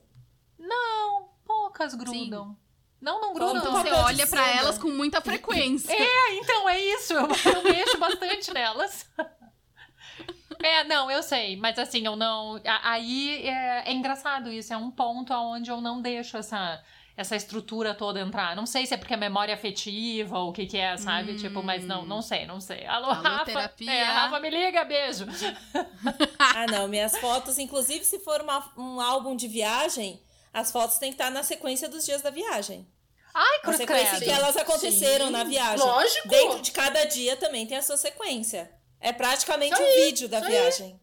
não, poucas grudam. Não, não grudam. Então você olha pra seda. elas com muita frequência. É, então é isso. Eu, eu mexo bastante nelas. É, não, eu sei, mas assim, eu não. a- Aí é, é engraçado isso, é um ponto onde eu não deixo essa, essa estrutura toda entrar. Não sei se é porque é memória afetiva ou o que que é, sabe? Tipo, mas não, não sei, não sei. Alô, Alô, Rafa. terapia. É, Rafa, me liga, beijo. Ah, não, minhas fotos, inclusive se for uma- um álbum de viagem, as fotos têm que estar na sequência dos dias da viagem. Ai, A cruz sequência credo. que elas aconteceram Sim, na viagem. lógico. Dentro de cada dia também tem a sua sequência. É praticamente Isso um vídeo da viagem.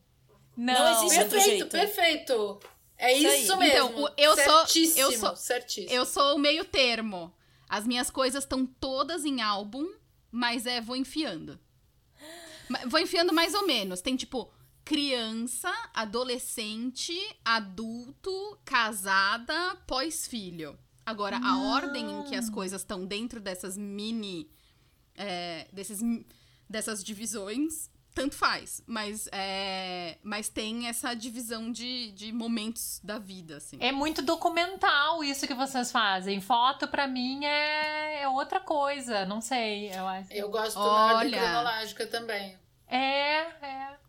Não, Não existe outro Perfeito, jeito. perfeito. É Isso isso mesmo. Então, o- eu sou- certíssimo, eu sou- certíssimo. Eu sou o meio termo. As minhas coisas estão todas em álbum, mas é, vou enfiando. Vou enfiando mais ou menos. Tem tipo criança, adolescente, adulto, casada, pós-filho. Agora, a ordem em que as coisas estão dentro dessas mini. é, desses, dessas divisões, tanto faz. Mas, é, mas tem essa divisão de, de momentos da vida, assim. É muito documental isso que vocês fazem. Foto, pra mim, é, é outra coisa. Não sei, eu acho. Eu gosto na ordem Olha. cronológica também. É, é.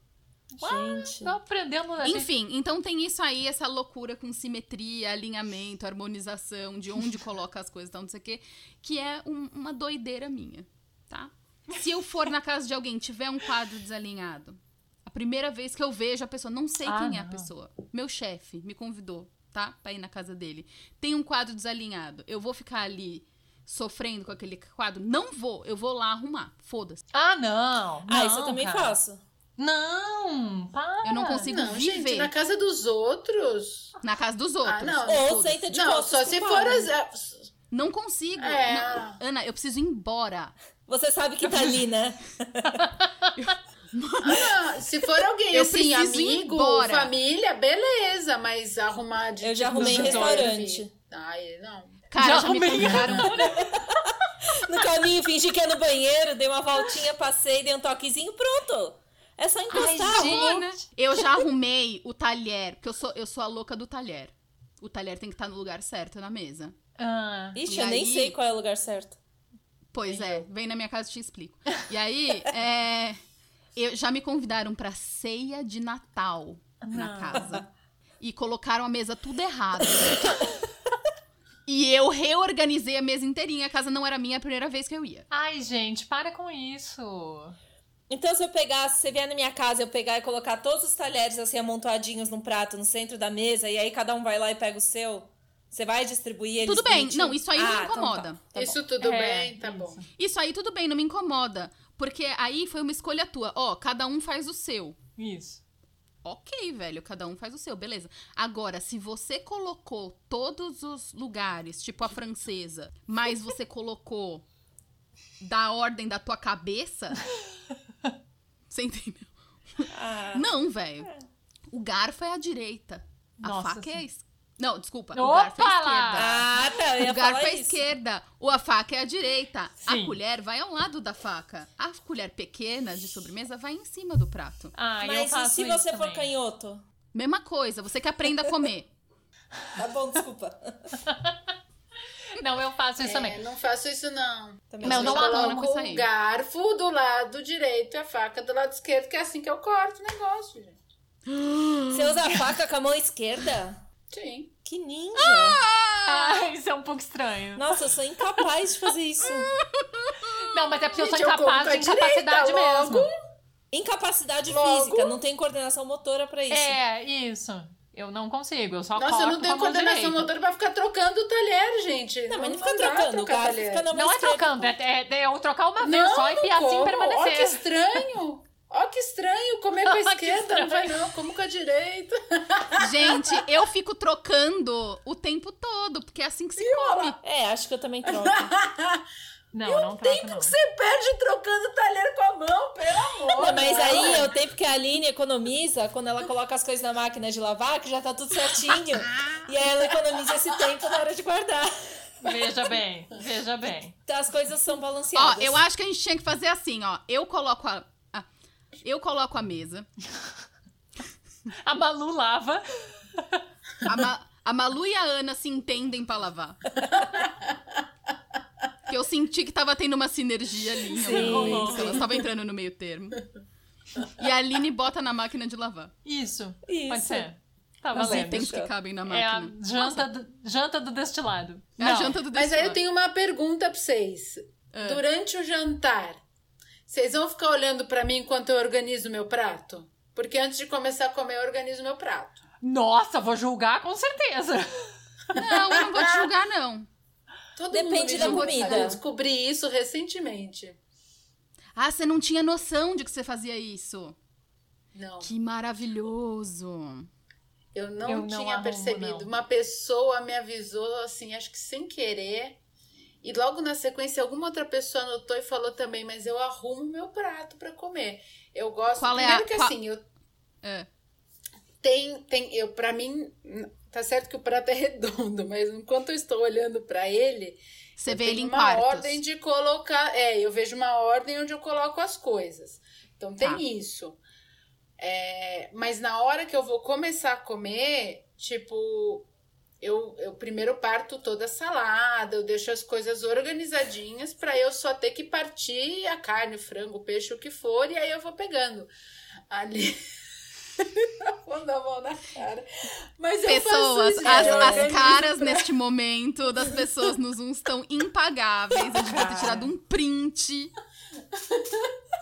Gente. Tô aprendendo. a gente- Enfim, então tem isso aí, essa loucura com simetria, alinhamento, harmonização, de onde coloca as coisas, então não sei o quê, que é um- uma doideira minha, tá? Se eu for na casa de alguém e tiver um quadro desalinhado, a primeira vez que eu vejo a pessoa, não sei Ah, quem é a não. pessoa. Meu chefe me convidou, tá? Pra ir na casa dele. Tem um quadro desalinhado. Eu vou ficar ali sofrendo com aquele quadro? Não vou. Eu vou lá arrumar. Foda-se. Ah, não. ah, não, isso eu também cara. faço. Não, para. Eu não consigo Não, viver gente, na casa dos outros. na casa dos outros. Ah, não. Ou senta de não, só se for as. Não consigo. É. Não. Ana, eu preciso ir embora. Você sabe que tá ali, né? Ah, se for alguém Eu assim, preciso ir amigo, embora. família, beleza, mas arrumar de Eu já tipo, arrumei em restaurante. serve. Ai, não. Cara, Já já, me convidaram. No caminho, fingi que ia no banheiro, dei uma voltinha, passei, dei um toquezinho, pronto. É só encostar, arrumou. né? Eu já arrumei o talher, porque eu sou, eu sou a louca do talher. O talher tem que estar no lugar certo na mesa. Ah, Ixi, E eu nem aí- sei qual é o lugar certo. Pois é, vem na minha casa e te explico. E aí, é, eu, já me convidaram pra ceia de Natal na casa. E colocaram a mesa tudo errado. E eu reorganizei a mesa inteirinha. A casa não era minha a primeira vez que eu ia. Ai, gente, para com isso. Então, se eu pegar, se você vier na minha casa, eu pegar e colocar todos os talheres assim amontoadinhos num prato no centro da mesa, e aí cada um vai lá e pega o seu, você vai distribuir eles Tudo bem. bonitinho? Não, isso aí não me Ah, então incomoda. tá, tá bom. Isso tudo É, bem, tá bom. Isso aí tudo bem, não me incomoda. Porque aí foi uma escolha tua. Ó, cada um faz o seu. Isso. Ok, velho, cada um faz o seu, beleza. Agora, se você colocou todos os lugares, tipo a francesa, mas você colocou da ordem da tua cabeça, você entendeu? Ah, Não, velho. O garfo é à direita. A Nossa faca é a Senhora. esquerda. Não, desculpa. o Opa garfo é a esquerda. ah, tá, eu ia O garfo falar é a isso. esquerda, ou a faca é a direita. Sim. A colher vai ao lado da faca. A colher pequena de sobremesa vai em cima do prato. Ah, eu Mas e se você for também. canhoto? Mesma coisa, você que aprenda a comer. Tá bom, desculpa. Não, eu faço isso É, também. não faço isso, não. Também Não, sou não coloco isso o garfo do lado direito e a faca do lado esquerdo, que é assim que eu corto o negócio, gente. Você usa a faca com a mão esquerda? Sim. Que ninja! Ah, isso é um pouco estranho. Nossa, eu sou incapaz de fazer isso. Não, mas é porque eu sou Gente, eu incapaz corto de incapacidade direita, logo. mesmo. Incapacidade Logo. física, não tem coordenação motora pra isso. É, isso. Eu não consigo, eu só Nossa, eu não tenho coordenação direita. motora pra ficar trocando o talher, gente. Não, mas não fica trocando, o fica na mão Não é trocando, é, é, é eu trocar uma vez Não, só e não assim como. Ó, que permanecer. estranho. Ó, que estranho, comer com a Que esquerda, não vai não, como com a direita. Gente, eu fico trocando o tempo todo, porque é assim que se come. É, acho que eu também troco. Não, não troca, Tempo não. que você perde trocando o talher com a mão, pelo amor. Não, mas aí é o tempo que a Aline economiza quando ela coloca as coisas na máquina de lavar, que já tá tudo certinho. e aí ela economiza esse tempo na hora de guardar. Veja bem, veja bem. Então as coisas são Ó, balanceadas. eu acho que a gente tinha que fazer assim, ó. Eu coloco a. a- eu coloco a mesa. A Malu lava. A, Ma- a Malu e a Ana se entendem pra lavar. Que eu senti que tava tendo uma sinergia ali. Sim. Elas estavam entrando no meio termo. E a Aline bota na máquina de lavar. Isso. Isso. Pode ser. Tá Os valendo. itens que cabem na É a máquina. janta do, janta do destilado. É a Não. janta do Mas aí eu destilado. tenho uma pergunta pra vocês. Ah. Durante o jantar, vocês vão ficar olhando pra mim enquanto eu organizo meu prato? Porque antes de começar a comer, eu organizo meu prato. Nossa, vou julgar com certeza. Não, eu não vou te julgar, não. Todo Depende da comida. Eu descobri isso recentemente. Ah, você não tinha noção de que você fazia isso. Não, Que maravilhoso. eu não Eu não tinha arrumo, percebido. não. Uma pessoa me avisou, assim, acho que sem querer. E logo na sequência, alguma outra pessoa anotou e falou também, mas eu arrumo meu prato pra comer. Eu gosto. Qual é primeiro a- que qual- assim, eu É. tem, tem, eu para mim tá certo que o prato é redondo, mas enquanto eu estou olhando pra ele, Você vê ele em uma quartos. ordem de colocar, é, eu vejo uma ordem onde eu coloco as coisas. Então tem Tá. isso. É, mas na hora que eu vou começar a comer, tipo, eu, eu primeiro parto toda a salada, eu deixo as coisas organizadinhas pra eu só ter que partir a carne, o frango, o peixe, o que for, e aí eu vou pegando. Ali. Vou dar a mão na cara. Mas eu Pessoas, faço isso, as, as caras pra- neste momento das pessoas no Zoom estão impagáveis. Eu devia ter tirado um print.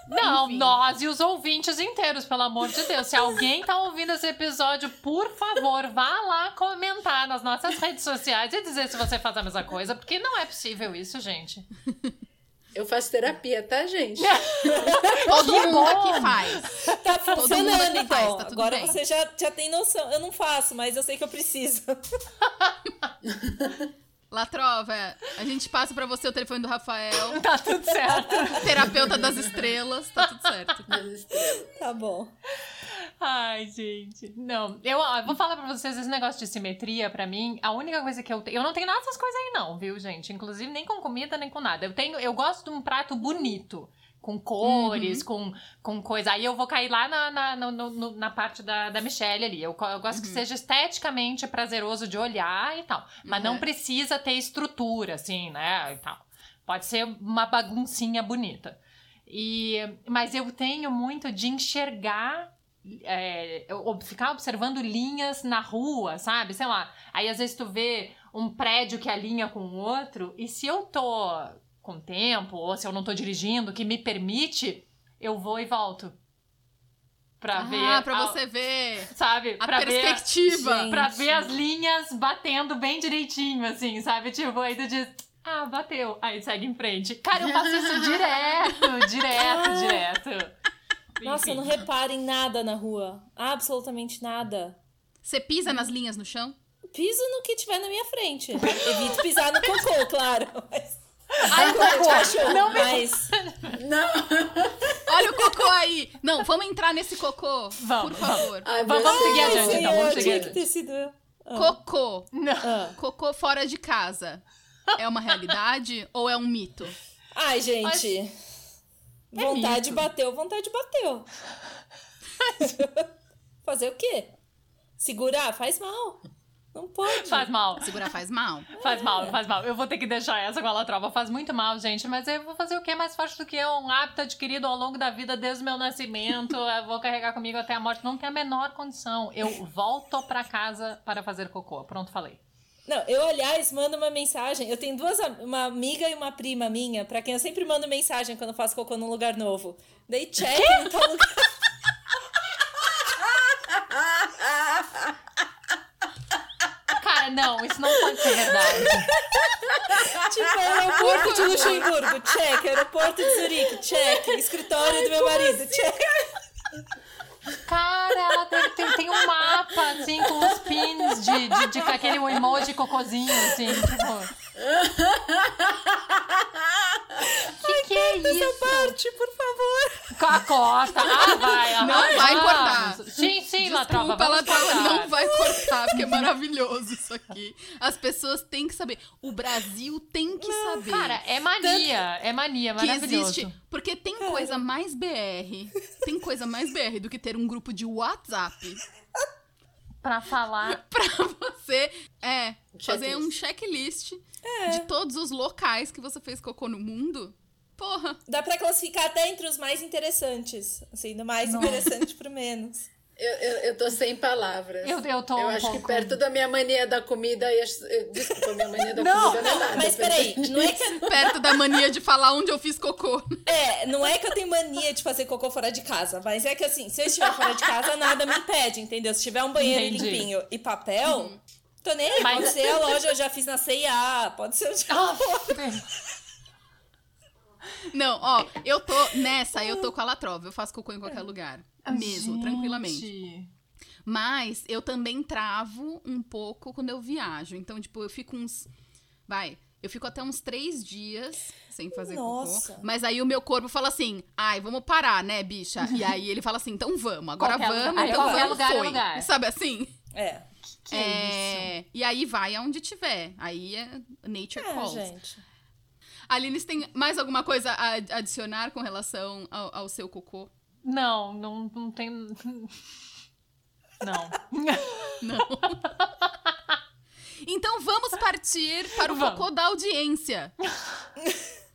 Não, Enfim. nós e os ouvintes inteiros, pelo amor de Deus. Se alguém tá ouvindo esse episódio, por favor, vá lá comentar nas nossas redes sociais e dizer se você faz a mesma coisa, porque não é possível isso, gente. Eu faço terapia, tá, gente? Todo Que mundo bom! aqui faz. Tá mundo funcionando, aqui então. faz, tá tudo Agora bem. você já, já tem noção. Eu não faço, mas eu sei que eu preciso. Latrova, a gente passa pra você o telefone do Rafael, Tá tudo certo. terapeuta das estrelas, tá tudo certo. Tá bom. Ai, gente. Não, eu, ó, vou falar pra vocês esse negócio de simetria, pra mim, a única coisa que eu tenho. Eu não tenho nada dessas coisas aí, não, viu, gente? Inclusive, nem com comida, nem com nada. Eu tenho. Eu gosto de um prato bonito. Com cores, com, com coisa. Aí eu vou cair lá na, na, no- no- na parte da, da Michelle ali. Eu, eu gosto que seja esteticamente prazeroso de olhar e tal. Mas não Uhum. precisa ter estrutura, assim, né? E tal. Pode ser uma baguncinha bonita. E, mas eu tenho muito de enxergar é, ficar observando linhas na rua, sabe? Sei lá. Aí às vezes tu vê um prédio que alinha com o outro, e se eu tô com tempo, ou se eu não tô dirigindo, que me permite, eu vou e volto. Pra ver. Ah, pra a- você ver Sabe? a pra ver. perspectiva. Gente. Pra ver as linhas batendo bem direitinho, assim, sabe? Tipo, aí tu diz. Ah, bateu. Aí segue em frente. Cara, eu faço isso direto, direto, direto. Nossa, não reparo em nada na rua. Absolutamente nada. Você pisa nas linhas no chão? Piso no que tiver na minha frente. Evito pisar no cocô, claro. Mas... Ai, Cocô cachorro, Não me- mas... Não. Olha o cocô aí! Não, vamos entrar nesse cocô, Vamos, por favor. Ai, Vamos, vamos seguir adiante, então. Vamos seguir tinha que ter sido. Ah. Cocô. Não. Ah. Cocô fora de casa. É uma realidade ou é um mito? Ai, gente. Vontade mito. bateu, vontade bateu. Fazer o quê? Segurar? Faz mal. Não pode. Faz mal. Segurar faz mal? Faz mal, faz mal. Eu vou ter que deixar essa com a latrova. Faz muito mal, gente. Mas eu vou fazer o que é mais forte do que eu? Um hábito adquirido ao longo da vida desde o meu nascimento. Eu vou carregar comigo até a morte. Não tem a menor condição. Eu volto pra casa para fazer cocô. Pronto, falei. Não, eu, aliás, mando uma mensagem. Eu tenho duas, uma amiga e uma prima minha, pra quem eu sempre mando mensagem quando eu faço cocô num lugar novo. Daí check em tal lugar. Cara, não, isso não pode ser verdade. Tipo, aeroporto de Luxemburgo, check. Aeroporto de Zurique, check. Escritório do meu marido, check. Cara, ela tem, tem, tem um mapa, assim, com os pins de, de, de aquele emoji cocôzinho, assim, tipo... que que é Essa isso? parte, por favor. Com a Costa. Ah, vai. Não aham. vai cortar. Sim, sim, Latrova, Desculpa, Latrova, não vai cortar, porque é maravilhoso isso aqui. As pessoas têm que saber. O Brasil tem que saber. Cara, é mania. É mania, que maravilhoso. existe. Porque tem coisa mais BR. Tem coisa mais BR do que ter um grupo de WhatsApp Pra falar... pra você é, fazer um checklist É. de todos os locais que você fez cocô no mundo. Porra. Dá pra classificar até entre os mais interessantes. Assim, do mais interessante pro menos. Eu, eu, eu tô sem palavras. Eu, eu tô Eu um acho pouco... que perto da minha mania da comida. eu- eu- Desculpa, minha mania da Não, comida não é nada. Mas peraí, não é que Perto da mania de falar onde eu fiz cocô. É, não é que eu tenho mania de fazer cocô fora de casa, mas é que assim, se eu estiver fora de casa, nada me impede, entendeu? Se tiver um banheiro Entendi. limpinho e papel, tô nem aí. Mas- Pode ser a loja, eu já fiz na CIA, pode ser onde Ah, for. Não, ó, eu tô nessa, eu tô com a latrova. Eu faço cocô em qualquer lugar. Mesmo, gente. tranquilamente. Mas eu também travo um pouco quando eu viajo. Então, tipo, eu fico uns. Vai. Eu fico até uns três dias sem fazer Nossa. cocô. Mas aí o meu corpo fala assim: ai, vamos parar, né, bicha? E aí ele fala assim: então vamos, agora Qualquer vamos, lugar- então qualquer vamos, lugar é foi. lugar. Sabe assim? É, Que é isso? E aí vai aonde tiver. Aí é nature é, calls. gente. Aline, você tem mais alguma coisa a adicionar com relação ao, ao seu cocô? Não, não, não tem... Não. Não. então vamos partir para o Vamos. cocô da audiência.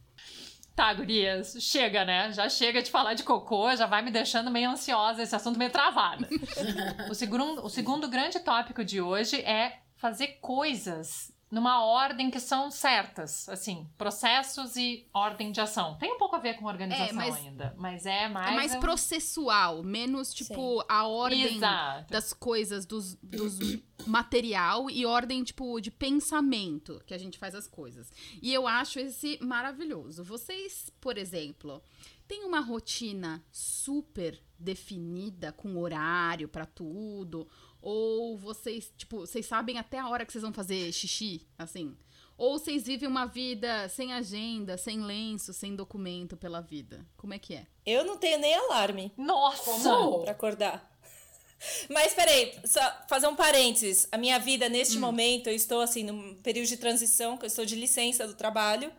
Tá, gurias, chega, né? Já chega de falar de cocô, já vai me deixando meio ansiosa, esse assunto meio travada. o, segundo, o segundo grande tópico de hoje é fazer coisas numa ordem que são certas, assim, processos e ordem de ação. Tem um pouco a ver com organização É, mas- ainda, mas é mais... É mais um- processual, menos tipo a ordem Exato. das coisas, dos, dos material e ordem tipo de pensamento que a gente faz as coisas. E eu acho esse maravilhoso. Vocês, por exemplo, têm uma rotina super definida com horário pra tudo ou vocês, tipo, vocês sabem até a hora que vocês vão fazer xixi, assim? Ou vocês vivem uma vida sem agenda, sem lenço, sem documento pela vida? Como é que é? Eu não tenho nem alarme Nossa! Como? pra acordar. Mas peraí, só fazer um parênteses. A minha vida, neste momento, eu estou assim, num período de transição, que eu estou de licença do trabalho.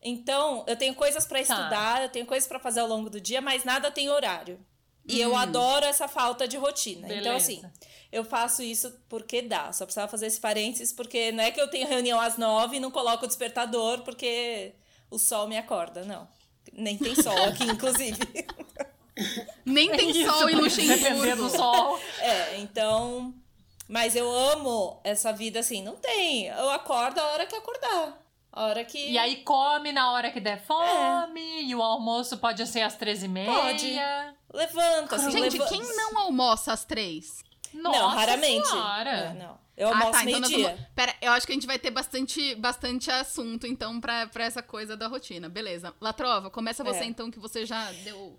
Então, eu tenho coisas pra estudar, eu tenho coisas pra fazer ao longo do dia, mas nada tem horário. E eu adoro essa falta de rotina. Então, Beleza. assim, eu faço isso porque dá. Só precisava fazer esse parênteses, porque não é que eu tenho reunião às nove e não coloco o despertador porque o sol me acorda, não. Nem tem sol aqui, inclusive. Nem tem Isso, sol em Luxemburgo. do sol. É, então. Mas eu amo essa vida assim. Não tem. Eu acordo a hora que acordar. A hora que. E aí come na hora que der fome, e o almoço pode ser às 13h30. Pode. Levanta, assim. Gente, leva- quem não almoça às três? Nossa Não, raramente. Senhora. É, não. Eu almoço nós meio-dia. vamos... Pera, eu acho que a gente vai ter bastante, bastante assunto, então, pra, pra essa coisa da rotina. Beleza. Latrova, começa você, É. então, que você já deu...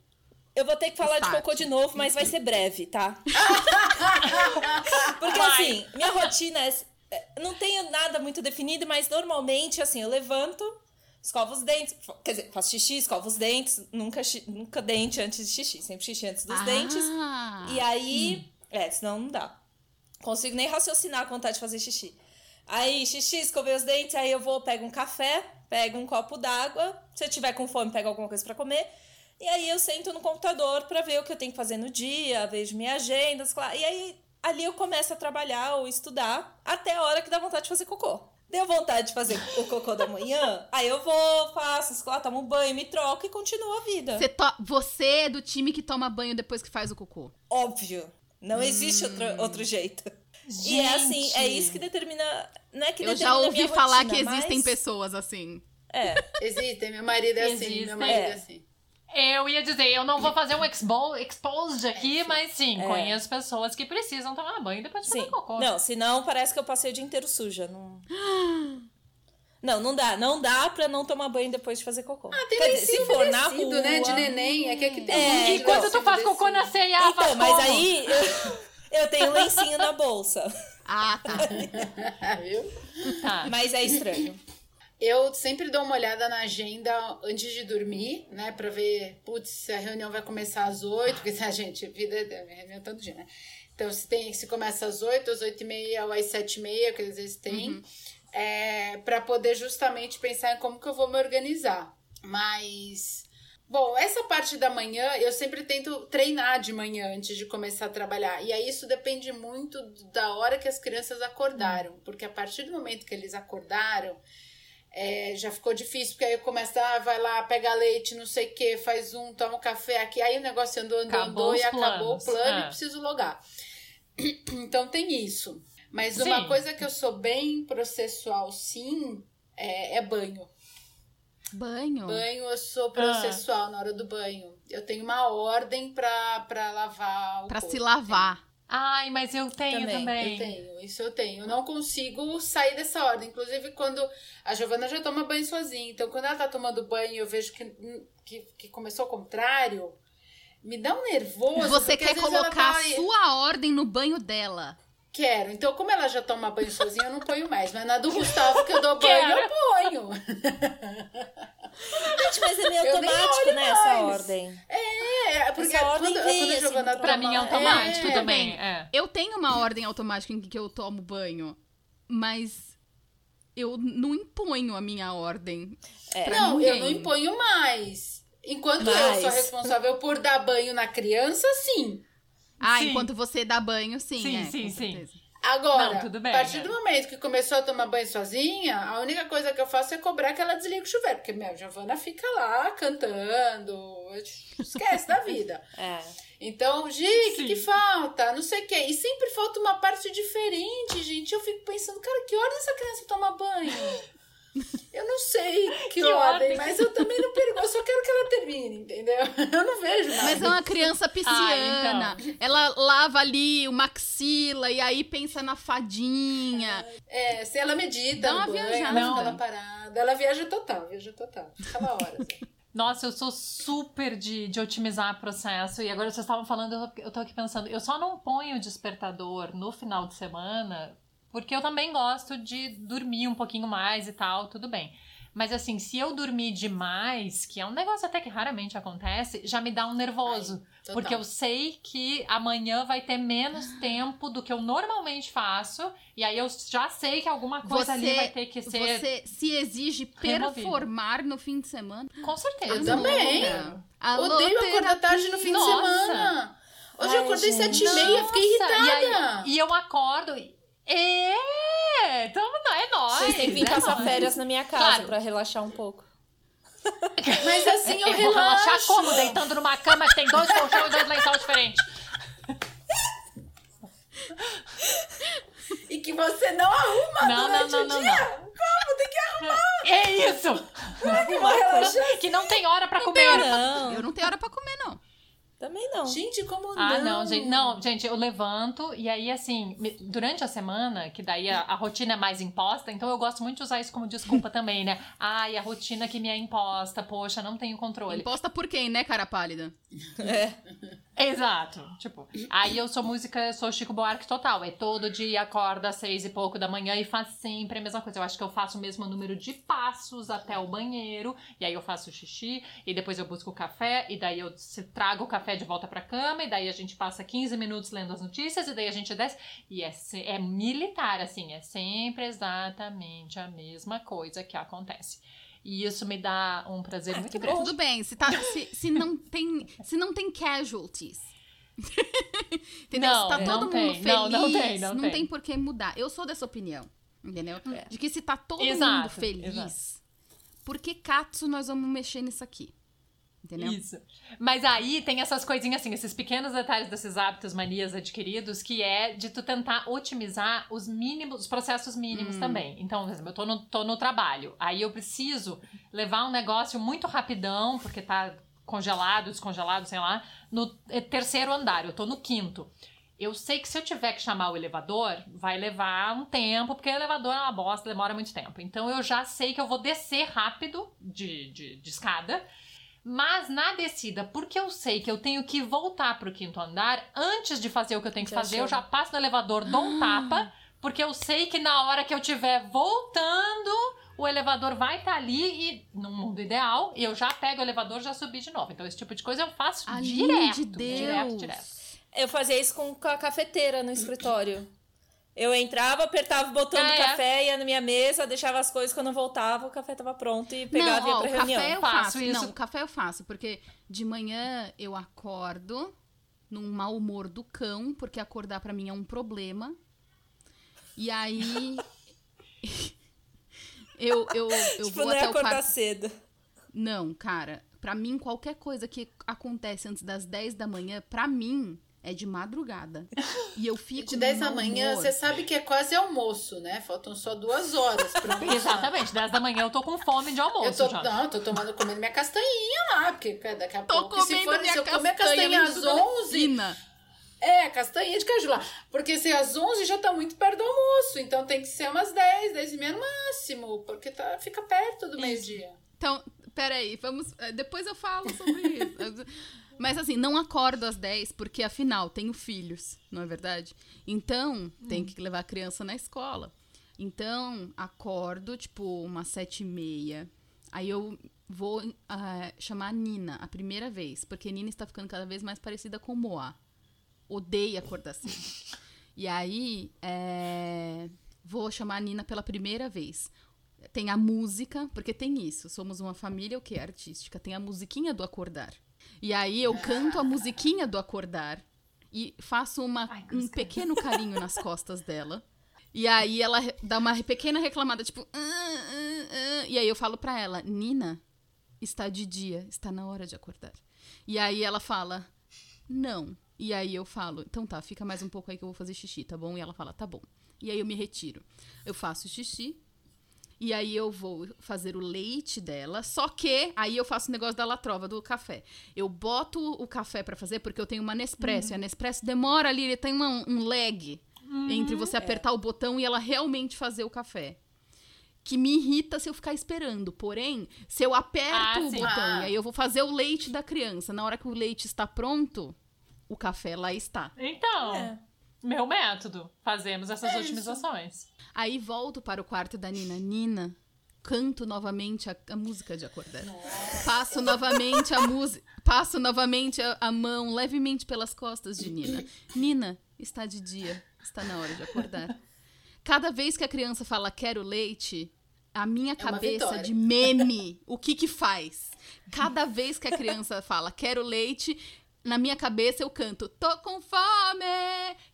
Eu vou ter que falar de Start. cocô de novo, mas vai ser breve, tá? Porque Vai. assim, minha rotina é. é, Não tenho nada muito definido, mas normalmente, assim, eu levanto, escovo os dentes. Quer dizer, faço xixi, escovo os dentes. Nunca, nunca dente antes de xixi, sempre xixi antes dos dentes. Ah, E aí. É, senão não dá. Consigo nem raciocinar com vontade de fazer xixi. Aí, xixi, escovei os dentes, aí eu vou, pego um café, pego um copo d'água. Se eu tiver com fome, pego alguma coisa pra comer. E aí eu sento no computador pra ver o que eu tenho que fazer no dia, vejo minha agenda, claro. E aí ali eu começo a trabalhar ou estudar até a hora que dá vontade de fazer cocô. Deu vontade de fazer o cocô da manhã, aí eu vou, faço, claro, tomo um banho, me troco e continuo a vida. Você, to- você é do time que toma banho depois que faz o cocô. Óbvio. Não existe outro, outro jeito. E é assim, é isso que determina. Não é que Eu determina já ouvi falar rotina, que existem mas- pessoas assim. É. Existem, meu marido é assim, Existem. meu marido é É. assim. Eu ia dizer, eu não vou fazer um expo exposed aqui, mas sim, É. conheço pessoas que precisam tomar banho depois de Sim. fazer cocô. Não, senão parece que eu passei o dia inteiro suja. Não... Não, não dá. Não dá pra não tomar banho depois de fazer cocô. Ah, tem Quer dizer, se for na rua... né? De neném. É que aqui tem É, um E quando tu faz cocô na ceia, faz Então, mas como? aí eu, eu tenho lencinho na bolsa. Ah, tá. Viu? Tá. Mas é estranho. Eu sempre dou uma olhada na agenda antes de dormir, né? Pra ver, putz, se a reunião vai começar às oito, porque a gente, vida é reunião todo dia, né? Então, se, tem, se começa às oito, às oito e meia ou às sete e meia, que às vezes tem, é, para poder justamente pensar em como que eu vou me organizar. Mas, bom, essa parte da manhã, eu sempre tento treinar de manhã antes de começar a trabalhar. E aí isso depende muito da hora que as crianças acordaram, porque a partir do momento que eles acordaram, é, já ficou difícil, porque aí começa, ah, vai lá, pega leite, não sei o que, faz um, toma um café aqui, aí o negócio andou, andou, Acabou andou e acabou o planos, plano é. e preciso logar. Então tem isso. Mas uma Sim. coisa que eu sou bem processual, sim, é, é banho. Banho. Banho, eu sou Ah. processual na hora do banho. Eu tenho uma ordem pra, pra lavar o Pra corpo. se lavar. Ai, mas eu tenho Também, também. Eu tenho, isso eu tenho. Eu não consigo sair dessa ordem. Inclusive, quando a Giovana já toma banho sozinha. Então, quando ela tá tomando banho e eu vejo que, que, que começou ao contrário, me dá um nervoso. Você quer colocar tá- a sua ordem no banho dela. Quero. Então, como ela já toma banho sozinha, eu não ponho mais. Mas na do Gustavo, que eu dou banho, Quero. eu ponho. Gente, mas é meio automático, olho né, mais. ordem. É, porque Essa ordem quando, vem, quando assim, Pra mim é automático é, também. É. Eu tenho uma ordem automática em que eu tomo banho, mas eu não imponho a minha ordem. É. pra Não, eu não ninguém. imponho mais. Enquanto eu sou Mas- responsável por dar banho na criança, sim. Ah, Sim. enquanto você dá banho, sim. Sim, é, sim, com sim. Agora, Não, tudo bem, a partir é. do momento que começou a tomar banho sozinha, a única coisa que eu faço é cobrar que ela desligue o chuveiro. Porque, meu, Giovana fica lá cantando, esquece da vida. É. Então, Gi, o que, que falta? Não sei o quê. E sempre falta uma parte diferente, gente. Eu fico pensando, cara, que hora essa criança toma banho? Eu não sei que, Que ordem, ordem. mas eu também não pergunto. Eu só quero que ela termine, entendeu? Eu não vejo mais. Mas é uma criança pisciana. Ela lava ali o maxila e aí pensa na fadinha. É, se ela medita, Dá uma banho, viajada. ela fica lá parada. Ela viaja total, viaja total. Fica lá horas. assim. Nossa, eu sou super de, de otimizar processo. E agora vocês estavam falando, eu tô- eu tô aqui pensando, eu só não ponho o despertador no final de semana, porque eu também gosto de dormir um pouquinho mais e tal, tudo bem. Mas assim, se eu dormir demais, que é um negócio até que raramente acontece, já me dá um nervoso. Total. porque eu sei que amanhã vai ter menos tempo do que eu normalmente faço. E aí eu já sei que alguma coisa ali vai ter que ser. Você se exige removido. performar no fim de semana. Com certeza. Eu também. Alô, Odeio acordar tarde no fim Nossa. de semana. Hoje Ai, eu acordei sete e meia, fiquei irritada. E, aí- e eu acordo. É! Então não é nóis. Vocês têm que vir é passar nóis. férias na minha casa Claro. pra relaxar um pouco. Mas assim eu, Eu vou relaxar relaxo. como? Deitando numa cama que tem dois colchões e dois lençóis diferentes. E que você não arruma Não, não, durante não, o não, dia. não. Como? Tem que arrumar. É isso! que não tem hora pra comer. Não, Eu não tenho hora pra comer, não. Também não. Gente, como Ah, não? não, gente. Não, gente, eu levanto e aí, assim, durante a semana, que daí a, a rotina é mais imposta, então eu gosto muito de usar isso como desculpa também, né? Ai, a rotina que me é imposta, poxa, não tenho controle. Imposta por quem, né, cara pálida? Exato. Tipo, aí eu sou música, sou Chico Buarque total. É todo dia acorda às seis e pouco da manhã e faz sempre a mesma coisa. Eu acho que eu faço o mesmo número de passos até o banheiro, e aí eu faço xixi, e depois eu busco o café, e daí eu trago o café de volta pra cama, e daí a gente passa 15 minutos lendo as notícias, e daí a gente desce. E é, é militar, assim, é sempre exatamente a mesma coisa que acontece. E isso me dá um prazer muito grande. Tudo bem, se, tá, se, se não tem, se não tem casualties. entendeu? Não, se tá não todo mundo tem, feliz, não, não tem, não tem. tem por que mudar. Eu sou dessa opinião, entendeu? É. De que se tá todo Exato, mundo feliz, exato. por que Katsu nós vamos mexer nisso aqui? Entendeu? Isso. Mas aí tem essas coisinhas assim, esses pequenos detalhes desses hábitos, manias adquiridos, que é de tu tentar otimizar os mínimos, os processos mínimos também. Então, por exemplo, eu tô no, tô no trabalho, aí eu preciso levar um negócio muito rapidão, porque tá congelado, descongelado, sei lá, no eh, terceiro andar, eu tô no quinto. eu sei que se eu tiver que chamar o elevador, vai levar um tempo, porque o elevador é uma bosta, demora muito tempo. Então eu já sei que eu vou descer rápido de, de, de escada. Mas na descida, porque eu sei que eu tenho que voltar pro quinto andar, antes de fazer o que eu tenho que Já fazer, eu chama. já passo no elevador, dou um tapa, porque eu sei que na hora que eu estiver voltando, o elevador vai estar ali e, no mundo ideal, eu já pego o elevador e já subi de novo. Então, esse tipo de coisa eu faço direto, de Deus. direto, direto. Eu fazia isso com com a cafeteira no escritório. Eu entrava, apertava o botão Ah, do é? café, ia na minha mesa, deixava as coisas, quando eu voltava, o café tava pronto e pegava não, e ia ó, pra o reunião. café eu Faço faço. isso. Não, o café eu faço, porque de manhã eu acordo num mau humor do cão, porque acordar pra mim é um problema. E aí eu eu, eu tipo, vou não é até o acordar quarto. cedo. Não, cara, pra mim qualquer coisa que acontece antes das 10 da manhã, pra mim é de madrugada. E eu fico De num 10 da manhã, você sabe que é quase almoço, né? Faltam só duas horas pra almoçar. Exatamente, 10 da manhã eu tô com fome de almoço Eu tô, já. não, eu tô tomando, comendo minha castanhinha lá, porque daqui a Tô pouco, se, comendo for, minha se eu comer castanha às dentro da 11, esquina. é, castanha de caju lá. Porque se às 11 já tá muito perto do almoço, então tem que ser umas 10, 10 e meia no máximo, porque tá, fica perto do meio-dia. Então, peraí, vamos. eh, Depois eu falo sobre isso. Mas assim, não acordo às 10, porque afinal tenho filhos, não é verdade? Então, tem que levar a criança na escola. Então, acordo, tipo, umas sete e meia. Aí eu vou ah, chamar a Nina a primeira vez, porque Nina está ficando cada vez mais parecida com Moá. Odeia acordar cedo. E aí, é, vou chamar a Nina pela primeira vez. Tem a música, porque tem isso. Somos uma família o que artística. Tem a musiquinha do acordar. E aí eu canto a musiquinha do acordar e faço uma, Ai, um pequeno carinho nas costas dela. E aí ela dá uma pequena reclamada, tipo. "Ah, ah, ah", E aí eu falo pra ela, Nina, está de dia, está na hora de acordar. E aí ela fala, não. E aí eu falo, então tá, fica mais um pouco aí que eu vou fazer xixi, tá bom? E ela fala, tá bom. E aí eu me retiro. Eu faço xixi. E aí eu vou fazer o leite dela, só que aí eu faço o negócio da latrova do café. Eu boto o café pra fazer porque eu tenho uma Nespresso, e a Nespresso demora ali, ele tem uma- um lag entre você apertar o botão e ela realmente fazer o café. Que me irrita se eu ficar esperando. Porém, se eu aperto Ah, o sim. botão Ah. e aí eu vou fazer o leite da criança, na hora que o leite está pronto, o café lá está. Então, É. meu método. Fazemos essas É otimizações. Aí volto para o quarto da Nina. Nina, canto novamente a, a música de acordar. Passo novamente a música. Passo novamente a, a mão levemente pelas costas de Nina. Nina, está de dia. Está na hora de acordar. Cada vez que a criança fala quero leite, a minha É cabeça vitória. de meme, o que que faz? Cada vez que a criança fala quero leite, na minha cabeça eu canto tô com fome,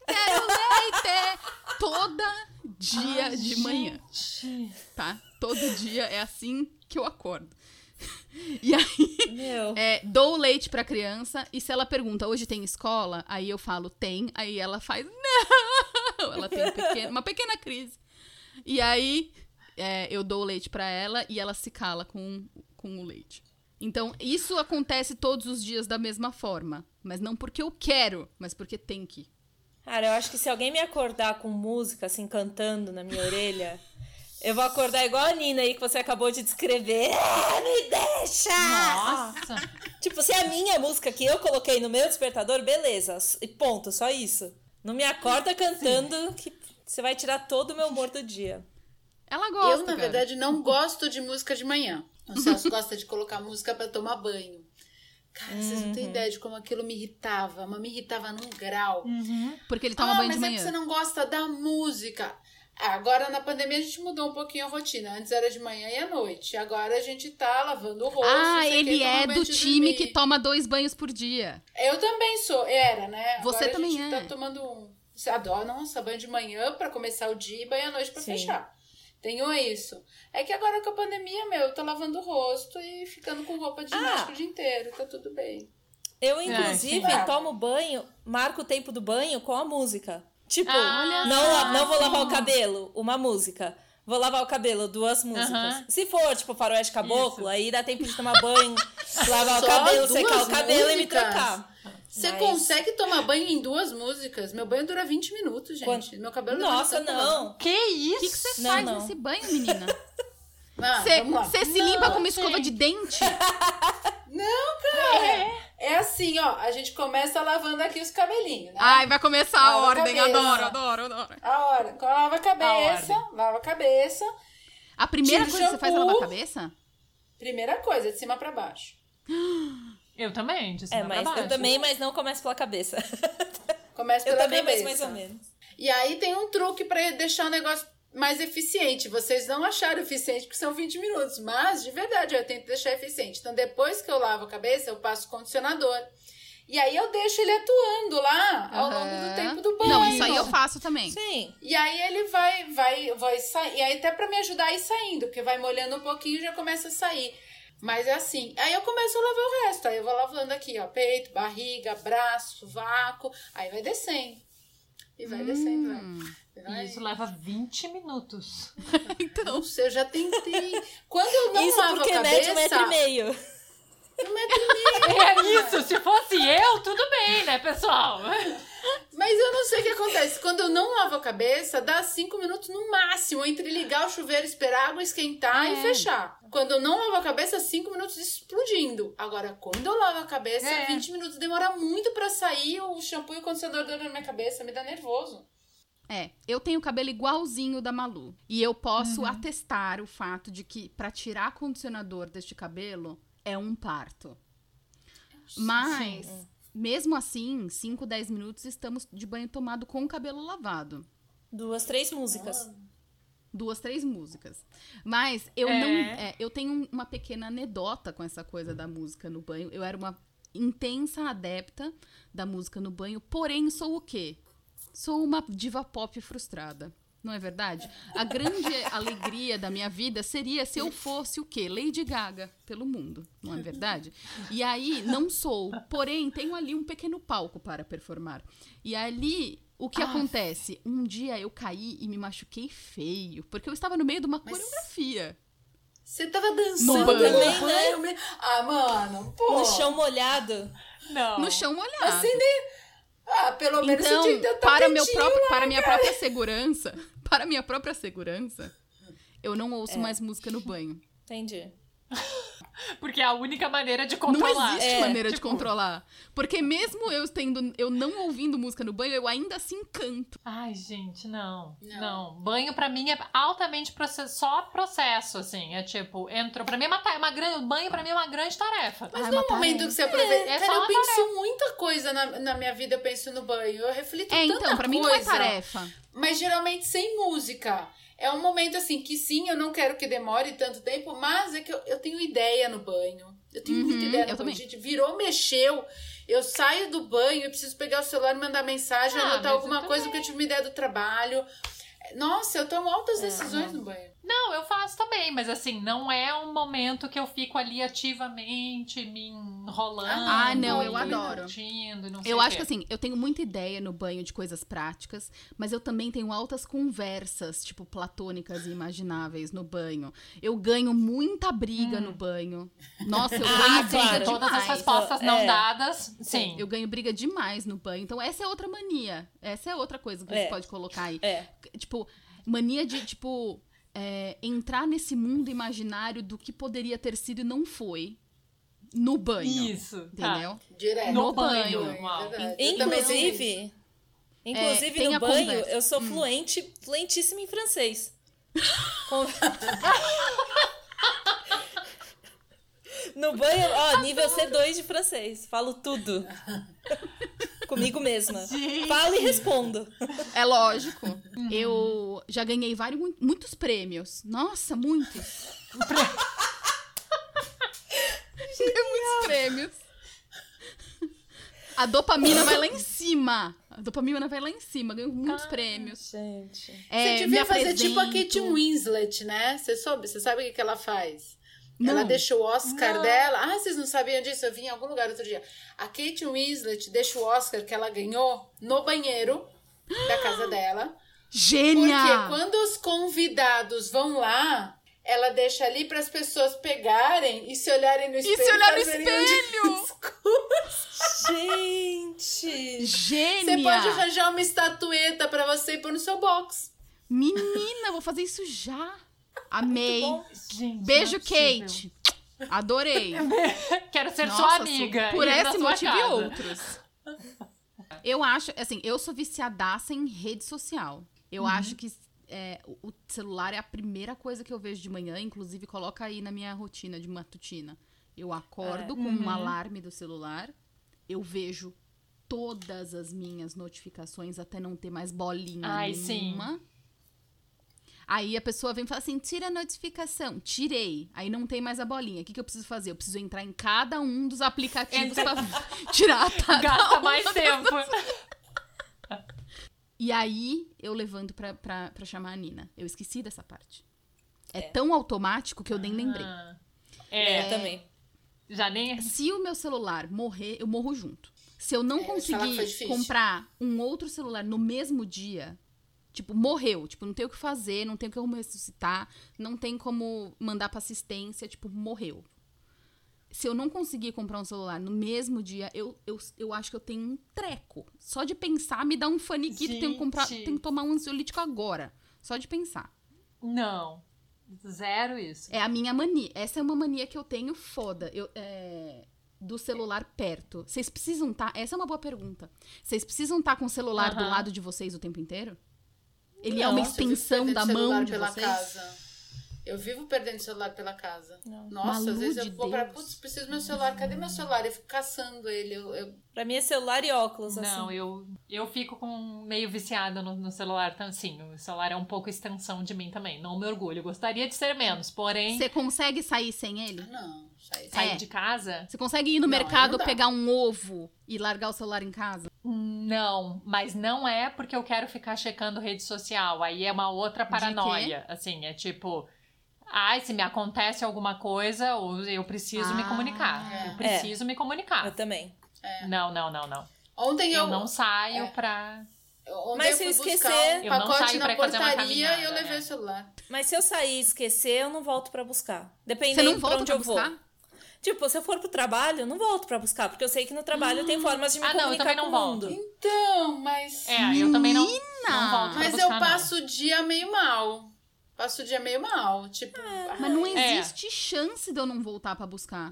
quero leite. Toda dia Ai, de manhã, gente. tá? Todo dia é assim que eu acordo. E aí, é, dou o leite pra criança e se ela pergunta, hoje tem escola? Aí eu falo, tem. Aí ela faz, não! Ela tem um pequeno- uma pequena crise. E aí é, eu dou o leite pra ela e ela se cala com, com o leite. Então, isso acontece todos os dias da mesma forma. Mas não porque eu quero, mas porque tem que. Cara, eu acho que se alguém me acordar com música, assim, cantando na minha orelha, eu vou acordar igual a Nina aí que você acabou de descrever. Ah, me deixa! Nossa. Tipo, se é a minha música que eu coloquei no meu despertador, beleza. E ponto, só isso. Não me acorda cantando que você vai tirar todo o meu humor do dia. Ela gosta. eu, na cara. verdade, não gosto de música de manhã. O Celso gosta de colocar música pra tomar banho. Cara, vocês não têm Uhum. ideia de como aquilo me irritava, mas me irritava num grau. Porque ele toma ah, banho mas de é manhã. que você não gosta da música. Agora, na pandemia, a gente mudou um pouquinho a rotina. Antes era de manhã e à noite. Agora a gente tá lavando o rosto. Ah, ele é do time que toma dois banhos por dia. Eu também sou, era, né? Você Agora também a gente é. tá tomando um. Você adora, nossa, banho de manhã pra começar o dia e banho à noite pra Sim. fechar. Tenho isso. É que agora com a pandemia, meu, eu tô lavando o rosto e ficando com roupa de ginástica Ah. o dia inteiro. Tá tudo bem. Eu, inclusive, sim. tomo banho, marco o tempo do banho com a música. Tipo, Ah, não, não vou lavar o cabelo, uma música. Vou lavar o cabelo, duas músicas. Aham. Se for, tipo, faroeste caboclo, Isso. aí dá tempo de tomar banho, lavar o Só cabelo, duas secar o cabelo e me trocar. Você Mas- consegue tomar banho em duas músicas? Meu banho dura 20 minutos, gente. Quando- Meu cabelo Nossa, dura não. Que isso? O que que você Não, faz não. nesse banho, menina? Ah, Você você se Não, limpa com uma gente. escova de dente? É assim, ó. A gente começa lavando aqui os cabelinhos, né? Ai, vai começar a Lava a ordem. cabeça. Adoro, adoro, adoro. A hora. Lava a cabeça, A lava a cabeça. A primeira coisa que você faz é lavar a shampoo. cabeça? Primeira coisa, de cima pra baixo. Eu também, de cima É, mas pra baixo. eu também, mas não começo pela cabeça. Começa Eu pela também, mas cabeça. mais ou menos. E aí tem um truque pra deixar o negócio mais eficiente. Vocês não acharam eficiente porque são 20 minutos, mas de verdade eu tento deixar eficiente. Então depois que eu lavo a cabeça, eu passo o condicionador. E aí eu deixo ele atuando lá ao longo do tempo do banho. Não, isso aí eu faço também. Sim. E aí ele vai, vai, vai sair. E aí até pra me ajudar a ir saindo, porque vai molhando um pouquinho e já começa a sair. Mas é assim. Aí eu começo a lavar o resto. Aí eu vou lavando aqui, ó, peito, barriga, braço, vácuo. Aí vai descendo. E vai descendo, Hum. Vai. vai. Isso leva 20 minutos. Então, Não sei, eu já tentei. Quando eu não Isso lavo porque a mede cabeça... um metro e meio. um metro e meio. É isso, se fosse eu, tudo bem, né, pessoal? Mas eu não sei o que acontece. Quando eu não lavo a cabeça, dá cinco minutos no máximo entre ligar o chuveiro, esperar a água esquentar É. e fechar. Quando eu não lavo a cabeça, cinco minutos explodindo. Agora, quando eu lavo a cabeça, É. 20 minutos demora muito pra sair o shampoo e o condicionador dentro da minha cabeça. Me dá nervoso. É, eu tenho o cabelo igualzinho da Malu. E eu posso atestar o fato de que pra tirar condicionador deste cabelo é um parto. Mas, mesmo assim, 5, 10 minutos estamos de banho tomado com o cabelo lavado. Duas, três músicas. duas, três músicas. Mas eu É. não. é, eu tenho uma pequena anedota com essa coisa da música no banho. Eu era uma intensa adepta da música no banho, porém sou o quê? Sou uma diva pop frustrada. Não é verdade? A grande alegria da minha vida seria se eu fosse o quê? Lady Gaga pelo mundo, não é verdade? E aí, não sou, porém, tenho ali um pequeno palco para performar. E ali, o que acontece? Um dia eu caí e me machuquei feio, porque eu estava no meio de uma coreografia. Você tava dançando. Também, né? me- Ah, mano, pô. No chão molhado. Não. No chão molhado. Assim, nem... Ah, pelo menos Então, você tinha para, meu próprio, lá, para minha cara. própria segurança, para minha própria segurança, eu não ouço mais música no banho. Entendi. Porque é a única maneira de Não controlar. existe É, maneira de tipo- controlar. Porque mesmo eu tendo, eu não ouvindo música no banho, eu ainda assim canto. Ai, gente, não. Não. Não. Banho pra mim é altamente processo, só processo, assim. É tipo, entrou. Pra mim é uma, ta- uma grande. Banho pra mim é uma grande tarefa. Mas Ai, no uma momento tarefa. que você aproveita. É cara, só eu penso muita coisa na, na minha vida, eu penso no banho. Eu reflito É, tanta então, pra mim não é coisa, tarefa. Mas geralmente sem música. É um momento assim que sim, eu não quero que demore tanto tempo, mas é que eu, eu tenho ideia no banho. Eu tenho muita Uhum, ideia no banho. Gente, virou, mexeu. Eu saio do banho, eu preciso pegar o celular e mandar mensagem, Ah, anotar alguma coisa porque eu tive uma ideia do trabalho. Nossa, eu tomo altas decisões no banho. Não, eu faço também, mas assim, não é um momento que eu fico ali ativamente me enrolando. Ah, não, eu adoro. curtindo e não sei Eu acho quê. que assim, eu tenho muita ideia no banho de coisas práticas, mas eu também tenho altas conversas, tipo, platônicas e imagináveis no banho. Eu ganho muita briga no banho. Nossa, eu Ah, ganho briga claro. Todas as demais. respostas não É. dadas, sim. Eu ganho briga demais no banho. Então, essa é outra mania. Essa é outra coisa que É. você pode colocar aí. É. Tipo, mania de, tipo, é, entrar nesse mundo imaginário do que poderia ter sido e não foi no banho. Isso, tá. Entendeu? Direto. No No banho. banho. Verdade. Eu também não Inclusive, inclusive tem no banho, conversa. eu sou fluente, fluentíssima em francês. Com- no banho, ó, nível C2 de francês. Falo tudo. Comigo mesma. Falo e respondo. É lógico. Eu já ganhei vários, mu- muitos prêmios. Nossa, muitos. Ganhei muitos prêmios. A dopamina vai lá em cima. A dopamina vai lá em cima. Ganho muitos prêmios. Gente. É, Você devia fazer tipo a apresento. Kate Winslet, né? Você soube? Você sabe o que, que ela faz? Não. Ela deixa o Oscar Não. dela. Ah, vocês não sabiam disso? Eu vi em algum lugar outro dia. A Kate Winslet deixa o Oscar que ela ganhou no banheiro da casa dela. Gênia! Porque quando os convidados vão lá, ela deixa ali para as pessoas pegarem e se olharem no espelho. se olhar no espelho! Gente! Gênia! Você pode arranjar uma estatueta para você pôr no seu box. Menina, vou fazer isso já. Amei. Gente, Beijo, é. Kate. Adorei. Quero ser Nossa, sua su- amiga. Por esse motivo e casa. outros. Eu acho, assim, eu sou viciadaça em rede social. Eu Uhum. acho que é, o celular é a primeira coisa que eu vejo de manhã, inclusive coloca aí na minha rotina de matutina. Eu acordo É. com Uhum. um alarme do celular, eu vejo todas as minhas notificações até não ter mais bolinha Ai, sim. Aí a pessoa vem e fala assim: tira a notificação. Tirei. Aí não tem mais a bolinha. O que, que eu preciso fazer? Eu preciso entrar em cada um dos aplicativos Entra- pra tirar a cada Gasta mais das- tempo. E aí eu levanto pra, pra, pra chamar a Nina. Eu esqueci dessa parte. É, tão automático que eu nem lembrei. Ah, É, É, também. já nem. Se o meu celular morrer, eu morro junto. Se eu não É, conseguir comprar um outro celular no mesmo dia, tipo, morreu. Tipo, não tem o que fazer, não tem como ressuscitar, não tem como mandar pra assistência, tipo, morreu. Se eu não conseguir comprar um celular no mesmo dia, eu, eu, eu acho que eu tenho um treco. Só de pensar me dá um faniquito, tenho que comprar, tenho que tomar um ansiolítico agora. Só de pensar. Não. Zero isso. É a minha mania. Essa é uma mania que eu tenho foda. Eu, é, do celular perto. Vocês precisam estar. essa é uma boa pergunta. Vocês precisam estar com o celular do lado de vocês o tempo inteiro? Ele é Não. uma eu vivo extensão da celular mão de pela vocês? Casa. Eu vivo perdendo celular pela casa. Não. Nossa, Malu às vezes eu vou pra. Putz, preciso do meu celular. Cadê meu celular? Eu fico caçando ele. Eu, eu- Pra mim é celular e óculos, Não, assim. eu, eu fico com meio viciada no, no celular. Então, sim, o celular é um pouco extensão de mim também. Não me orgulho. Gostaria de ser menos, porém, Você consegue sair sem ele? Ah, não. Sai, sair É. de casa, Você consegue ir no Não, mercado pegar um ovo e largar o celular em casa? Não. Mas não é porque eu quero ficar checando rede social. Aí é uma outra paranoia. Assim, é tipo. Ai, se me acontece alguma coisa, ou eu preciso me Ah. comunicar. É. Eu preciso me comunicar. Eu também. Não, não, não, não. Ontem eu. Eu não saio é. pra. Ontem Mas eu se eu buscar esquecer- um Eu não pacote na pra fazer uma portaria e eu caminhada, levei é. o celular. Mas se eu sair e esquecer, eu não volto pra buscar. Dependendo Você não pra volta onde pra eu vou. Tipo, se eu for pro trabalho, eu não volto pra buscar, porque eu sei que no trabalho tem formas de me Ah, não, eu comunicar também não com o volto. mundo. Então, mas. É, eu também não. Não volto Mas buscar, eu não. passo o dia meio mal. Passo o dia meio mal. Tipo. Mas não É. existe chance de eu não voltar pra buscar.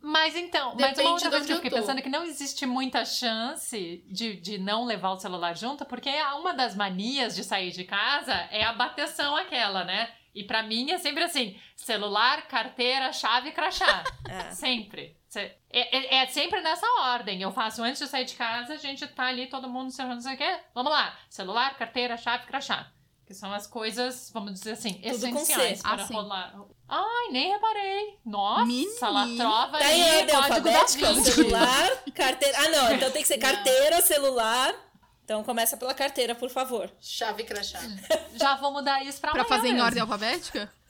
Mas então, mas Depende uma outra coisa que eu fiquei eu pensando é que não existe muita chance de, de não levar o celular junto, porque uma das manias de sair de casa é a bateção aquela, né? E pra mim é sempre assim: celular, carteira, chave e crachá. É. Sempre. É, é- é sempre nessa ordem. Eu faço antes de sair de casa, a gente tá ali, todo mundo se não sei o quê. Vamos lá. Celular, carteira, chave, crachá. Que são as coisas, vamos dizer assim, com essenciais para Ah, sim. rolar. Ai, nem reparei. Nossa, Menina. latrova Tá ali, ordem código da. Celular, carteira. Ah, não. Então tem que ser carteira, celular. Então começa pela carteira, por favor. Chave e crachá. Já vou mudar isso pra Pra amanhã fazer em mesmo. ordem alfabética?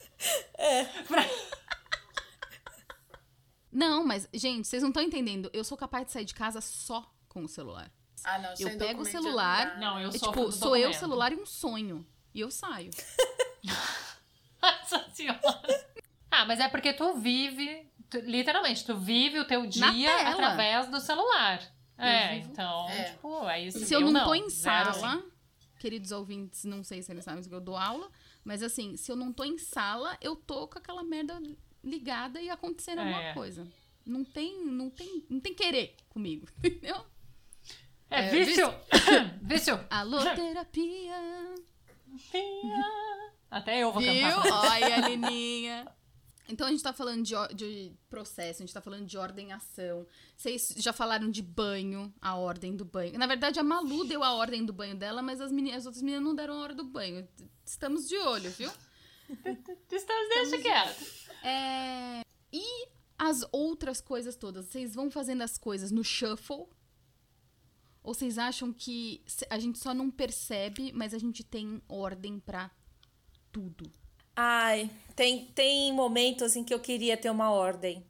É. Não, mas, gente, vocês não estão entendendo. Eu sou capaz de sair de casa só com o celular. Ah, não. Eu sem pego o celular. Não, eu É, sou tipo, do sou eu, celular e um sonho. E eu saio. Nossa senhora. Ah, mas é porque tu vive, tu- literalmente, tu vive o teu dia através do celular. É, então, É. tipo, é isso. Se eu não, tô em zero, sala, assim. queridos ouvintes, não sei se eles sabem que eu dou aula, mas assim, se eu não tô em sala, eu tô com aquela merda ligada e acontecendo alguma É. coisa. Não tem, não tem, não tem querer comigo, entendeu? É, É, vício. vício. Alô, terapia. Até eu vou Viu? cantar. Olha a Leninha. Então a gente tá falando de, de processo, a gente tá falando de ordem ação. Vocês já falaram de banho, a ordem do banho. Na verdade, a Malu deu a ordem do banho dela, mas as, meni- as outras meninas não deram a hora do banho. Estamos de olho, viu? Estamos, deixa quieto. É, E as outras coisas todas? Vocês vão fazendo as coisas no shuffle? Ou vocês acham que a gente só não percebe, mas a gente tem ordem pra tudo? Ai, tem, tem momentos em que eu queria ter uma ordem.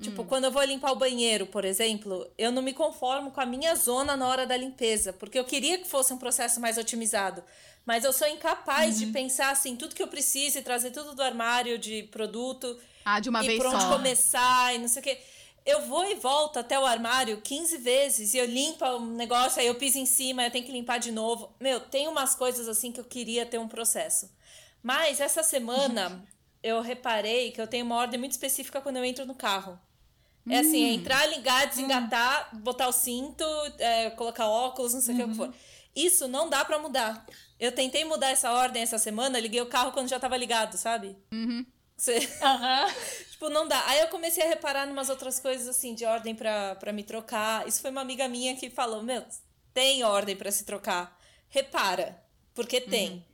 Tipo, quando eu vou limpar o banheiro, por exemplo, eu não me conformo com a minha zona na hora da limpeza, porque eu queria que fosse um processo mais otimizado. Mas eu sou incapaz de pensar assim, tudo que eu preciso e trazer tudo do armário de produto Ah, de uma e vez por onde só. começar e não sei o quê. Eu vou e volto até o armário 15 vezes e eu limpo o negócio, aí eu piso em cima, eu tenho que limpar de novo. Meu, tem umas coisas assim que eu queria ter um processo. Mas essa semana eu reparei que eu tenho uma ordem muito específica quando eu entro no carro. É assim, é entrar, ligar, desengatar, botar o cinto, é, colocar óculos, não sei o que for. Isso não dá pra mudar. Eu tentei mudar essa ordem essa semana, liguei o carro quando já tava ligado, sabe? Você... Aham. Tipo, não dá. Aí eu comecei a reparar em umas outras coisas, assim, de ordem pra me trocar. Isso foi uma amiga minha que falou: Meu, tem ordem pra se trocar. Repara, porque tem.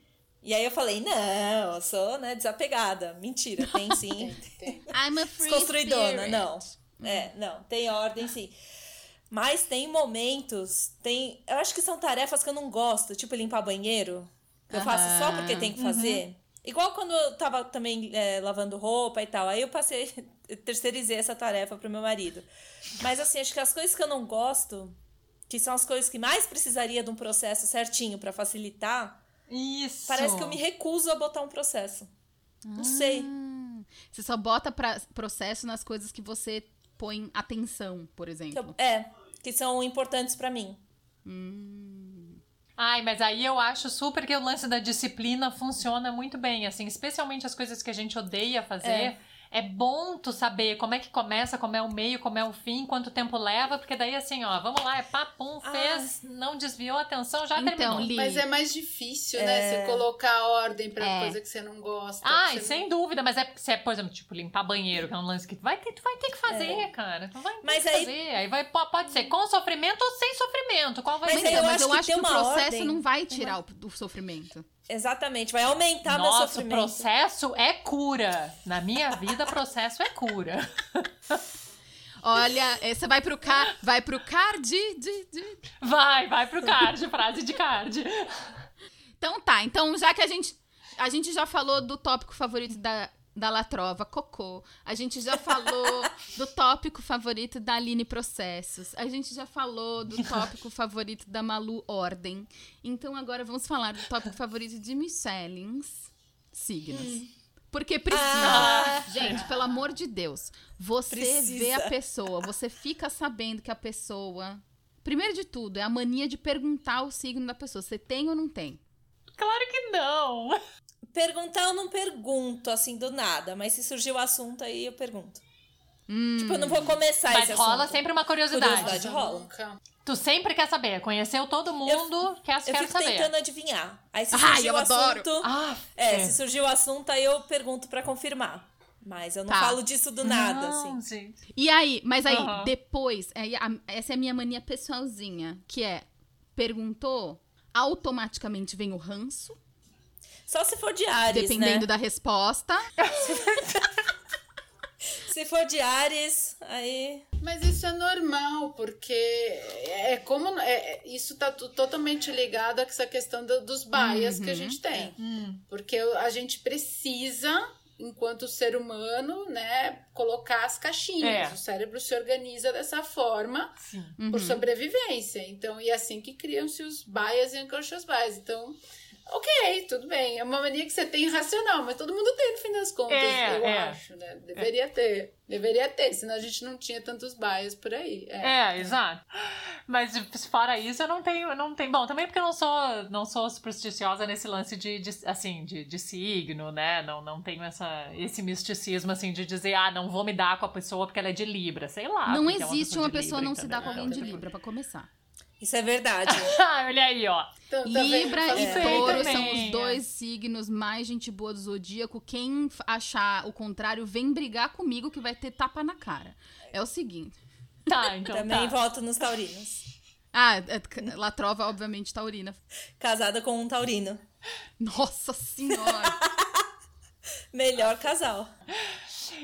E aí eu falei: Não, eu sou, né, desapegada. Mentira, tem sim. I'm a free Desconstruidona, spirit. não. É, não, tem ordem sim. Mas tem momentos, tem. Eu acho que são tarefas que eu não gosto, tipo limpar banheiro. Que eu faço só porque tem que fazer. Igual quando eu tava também é, lavando roupa e tal. Aí eu passei, eu terceirizei essa tarefa pro meu marido. Mas assim, acho que as coisas que eu não gosto, que são as coisas que mais precisaria de um processo certinho pra facilitar, Isso. parece que eu me recuso a botar um processo. Não sei. Ah, Você só bota pra, processo nas coisas que você põe atenção, por Que exemplo. eu- é, que são importantes pra mim. Ai, mas aí eu acho super que o lance da disciplina funciona muito bem, assim, especialmente as coisas que a gente odeia fazer. É. bom tu saber como é que começa, como é o meio, como é o fim, quanto tempo leva, porque daí assim, ó, vamos lá, é papum, Ah. fez, não desviou a atenção, já Então, terminou. Li, Mas é mais difícil, né? Você colocar ordem pra É. coisa que você não gosta. Ai, que você sem dúvida, mas é se é, por exemplo, tipo, limpar banheiro, que é um lance que tu vai ter, tu vai ter que fazer, cara. Tu vai ter Mas que aí- fazer. Aí vai, po- pode ser com sofrimento ou sem sofrimento. Qual vai Mas ser? então, eu mas acho eu que acho tem que o processo ordem. não vai tirar o, o sofrimento. Exatamente, vai aumentar meu Nossa, o sofrimento. processo é cura. Na minha vida, processo é cura. Olha, eh, você vai pro car, vai pro card de, de- Vai, vai pro card, frase de card. Então tá, então já que a gente a gente já falou do tópico favorito da da Latrova, cocô. A gente já falou do tópico favorito da Aline Processos. A gente já falou do tópico favorito da Malu Ordem. Então agora vamos falar do tópico favorito de Michelins signos. Porque precisa. Ah. Gente, pelo amor de Deus. Você Precisa. vê a pessoa, você fica sabendo que a pessoa. Primeiro de tudo, é a mania de perguntar o signo da pessoa. Você tem ou não tem? Claro que não. Perguntar eu não pergunto, assim, do nada. Mas se surgir o assunto, aí eu pergunto. Tipo, eu não vou começar Mas esse rola assunto. sempre uma curiosidade. Curiosidade. rola. Nunca. Tu sempre quer saber. Conheceu todo mundo, quer, Eu quer fico saber. tentando adivinhar. Aí se surgir eu o adoro. assunto... Ah, É, se surgir o assunto, aí eu pergunto pra confirmar. Mas eu não Tá. falo disso do nada, não, assim. gente. E aí, mas aí, Aham. depois, aí a- essa é a minha mania pessoalzinha, que é perguntou, automaticamente vem o ranço, Só se for de Ares, dependendo né? da resposta. Se for de Ares, aí... Mas isso é normal, porque é como. é- é- isso tá totalmente ligado a essa questão do- dos bias que a gente tem. Porque a gente precisa, enquanto ser humano, né, colocar as caixinhas. É. O cérebro se organiza dessa forma Sim. por sobrevivência. Então, e é assim que criam-se os bias e unconscious bias. Então, ok, tudo bem. É uma mania que você tem irracional, mas todo mundo tem no fim das contas, É, eu é. acho, né? Deveria ter. Deveria ter, senão a gente não tinha tantos bias por aí. É. É, exato. Mas fora isso, eu não tenho, eu não tenho. Bom, também porque eu não sou, não sou supersticiosa nesse lance de, de, assim, de, de signo, né? Não, não tenho essa, esse misticismo assim de dizer, ah, não vou me dar com a pessoa porque ela é de Libra, sei lá. não é existe uma pessoa Libra, não se dar com entendeu? alguém de Libra, pra começar. Isso é verdade. Ah, olha aí, ó. Libra e É. touro também, são é. os dois signos mais gente boa do zodíaco. Quem achar o contrário, vem brigar comigo que vai ter tapa na cara. É o seguinte. Tá, então Também tá. voto nos taurinos. Ah, é- c- Latrova, obviamente, taurina. Casada com um taurino. Nossa senhora! Melhor casal.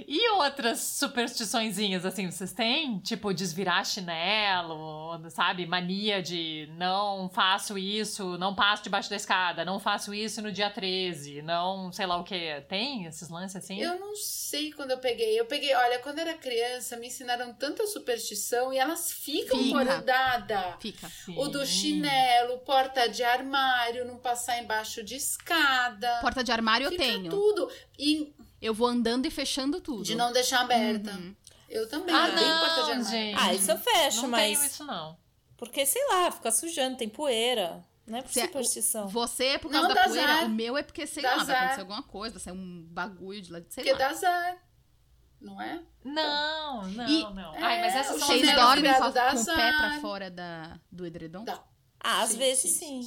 E outras superstiçõezinhas, assim, vocês têm? Tipo, desvirar chinelo, sabe? Mania de não faço isso, não passo debaixo da escada, não faço isso no dia 13, não sei lá o que. Tem esses lances assim? Eu não sei quando eu peguei. Eu peguei, olha, quando era criança, me ensinaram tanta superstição e elas ficam Fica. Fica. Sim. O do chinelo, porta de armário, não passar embaixo de escada. Porta de armário eu Fica tenho. tudo. E Eu vou andando e fechando tudo. de não deixar aberta. Uhum. Eu também. Ah, eu tenho porta de não, gente. Ah, isso eu fecho, não mas. tenho isso, não. Porque, sei lá, fica sujando, tem poeira. Não é por Cê- superstição. Você é por causa Não, da poeira, azar. o meu é porque, sei Dá lá, vai azar. acontecer alguma coisa, vai sair um bagulho de lá, sei Porque lá. dá azar. Não é? Não, não, E- não. É, Ai, mas essas são Vocês dormem com, virado a- dá com o pé pra fora da, do edredom? Dá. Ah, às vezes sim.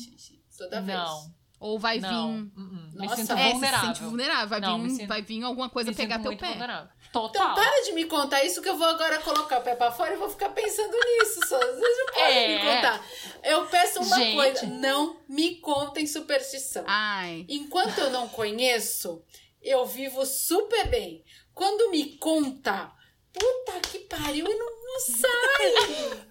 Toda vez. Não, Ou vai não. vir... Uh-uh. Me Nossa. sinto É, vulnerável. se sente vulnerável. Vai, Não, vir, sinto- vai vir alguma coisa Me pegar teu pé. vulnerável. Então Total. para de me contar isso que eu vou agora colocar o pé pra fora e vou ficar pensando nisso. Só. Vocês não podem É. me contar. Eu peço uma Gente. coisa: não me contem superstição. Ai. Enquanto eu não conheço, eu vivo super bem. Quando me conta, puta que pariu, e não, não sai.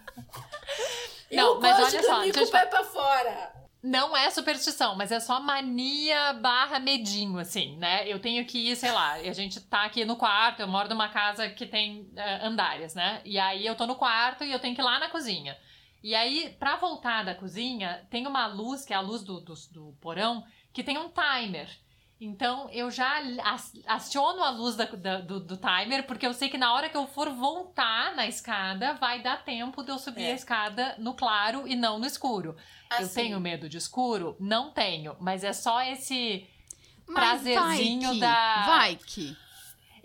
Não, eu mas gosto olha de só, dormir deixa com eu o te pé pra fora. Não é superstição, mas é só mania barra medinho, assim, né? Eu tenho que ir, sei lá, a gente tá aqui no quarto, eu moro numa casa que tem eh, andares, né? E aí eu tô no quarto e eu tenho que ir lá na cozinha. E aí, pra voltar da cozinha, tem uma luz, que é a luz do, do, do porão, que tem um timer. Então eu já aciono a luz da- da- do, do timer, porque eu sei que na hora que eu for voltar na escada, vai dar tempo de eu subir É. a escada no claro e não no escuro. Eu Assim. tenho medo de escuro? Não tenho, mas é só esse. Mas Prazerzinho vai que, da- Vai que.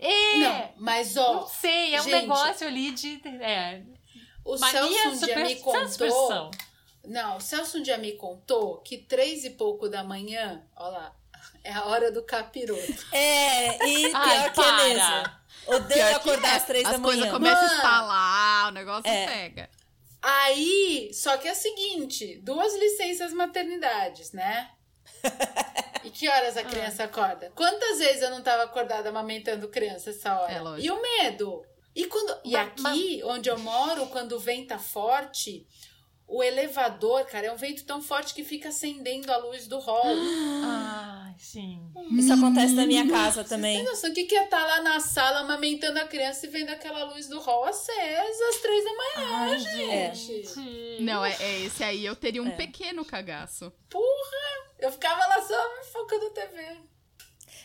É, Não, mas ó, não sei, é um gente, negócio ali de. É, o mania Celso um super, me contou. Não, o Celso um dia me contou que três e pouco da manhã, ó lá, é a hora do capiroto. É, e pior Ai, que é para. mesmo. Odeio acordar é. às três As da coisas manhã. começam a estalar, o negócio É. pega. Aí, só que é o seguinte, duas licenças maternidades, né? E que horas Ah. a criança acorda? Quantas vezes eu não tava acordada amamentando criança essa hora? É lógico. E o medo? E, quando, e aqui, onde eu moro, quando o vento tá forte, o elevador, cara, é um vento tão forte que fica acendendo a luz do hall. Ai, sim. Isso acontece na minha casa Tem também. noção? O que, que é estar lá na sala amamentando a criança e vendo aquela luz do hall acesa às três da manhã, Ai, gente? gente. Não, é, é esse aí eu teria um É. pequeno cagaço. Porra! Eu ficava lá só me focando na TV.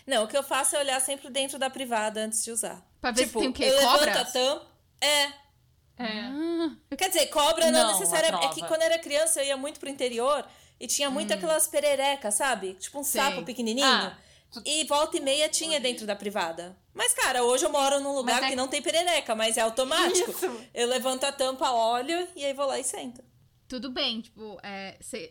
Não, o que eu faço é olhar sempre dentro da privada antes de usar. Pra ver tipo, se tem o quê? eu levanto Cobras? a tampa. É. É. Ah, Quer dizer, cobra não, Não, necessariamente. É que quando eu era criança eu ia muito pro interior e tinha muito aquelas pererecas, sabe? Tipo um Sei. sapo pequenininho. Ah, E volta e meia tinha dentro da privada. Mas, cara, hoje eu moro num lugar é que não tem perereca, mas é automático. Isso. Eu levanto a tampa, olho e aí vou lá e sento. tudo bem, tipo, é, cê-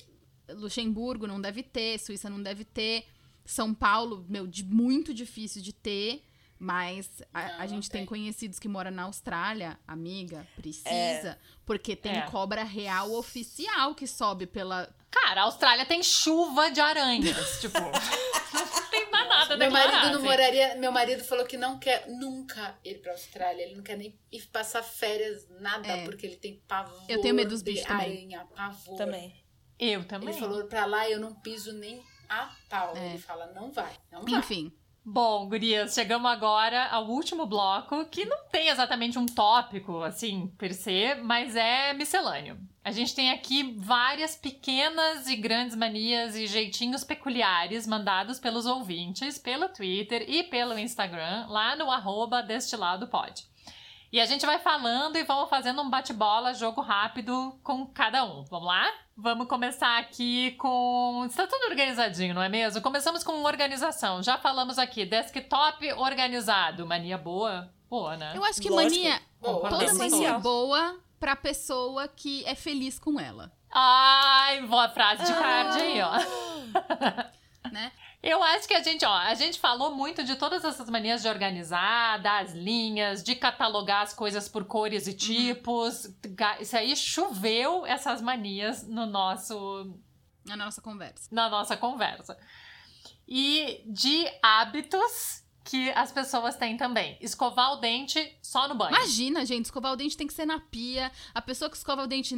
Luxemburgo não deve ter, Suíça não deve ter, São Paulo, meu, de, muito difícil de ter, mas a, Não, a gente tem tem. conhecidos que moram na Austrália, amiga, precisa, porque tem É. cobra real oficial que sobe pela... Cara, a Austrália tem chuva de aranhas. tipo, não tem mais nada Meu marido não moraria. Meu marido falou que não quer nunca ir pra Austrália. Ele não quer nem ir passar férias, nada, É. porque ele tem pavor. Eu tenho medo dos de bichos também. Aranha, pavor. Também. Eu também. Ele falou pra lá eu não piso nem a pau. É. Ele fala, não vai, não vai. Enfim, Bom, gurias, chegamos agora ao último bloco, que não tem exatamente um tópico, assim, per se, mas é miscelâneo. A gente tem aqui várias pequenas e grandes manias e jeitinhos peculiares mandados pelos ouvintes, pelo Twitter e pelo Instagram, lá no arroba destilado.pod. E a gente vai falando e vamos fazendo um bate-bola, jogo rápido com cada um. Vamos lá? Vamos começar aqui com. Está tudo organizadinho, não é mesmo? Começamos com organização. Já falamos aqui, desktop organizado. Mania boa? Boa, né? eu acho que Lógico. mania, Boa. toda Essencial. mania é boa pra pessoa que é feliz com ela, Ai, boa frase de card aí, ó. né? Eu acho que a gente, ó, a gente falou muito de todas essas manias de organizar, das linhas, de catalogar as coisas por cores e tipos. Ga- Isso aí choveu essas manias no nosso Na nossa conversa. na nossa conversa. E de hábitos, que as pessoas têm também. Escovar o dente só no banho. Imagina, gente, escovar o dente tem que ser na pia. A pessoa que escova o dente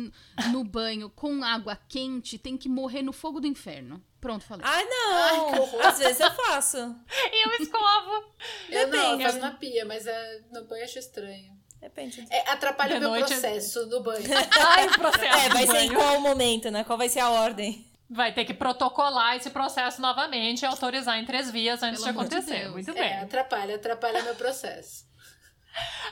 no banho com água quente tem que morrer no fogo do inferno. Pronto, falei. Ai, Ai, não. horror. Às vezes eu faço. E eu escovo. Eu não, eu Depende. faço na pia, mas é, no banho eu acho estranho. Depende. É, atrapalha De o meu noite- processo do banho. Ai, o processo É, vai ser em qual momento, né? Qual vai ser a ordem? Vai ter que protocolar esse processo novamente e autorizar em três vias antes Pelo de acontecer. Deus. Muito bem. É, atrapalha, atrapalha meu processo.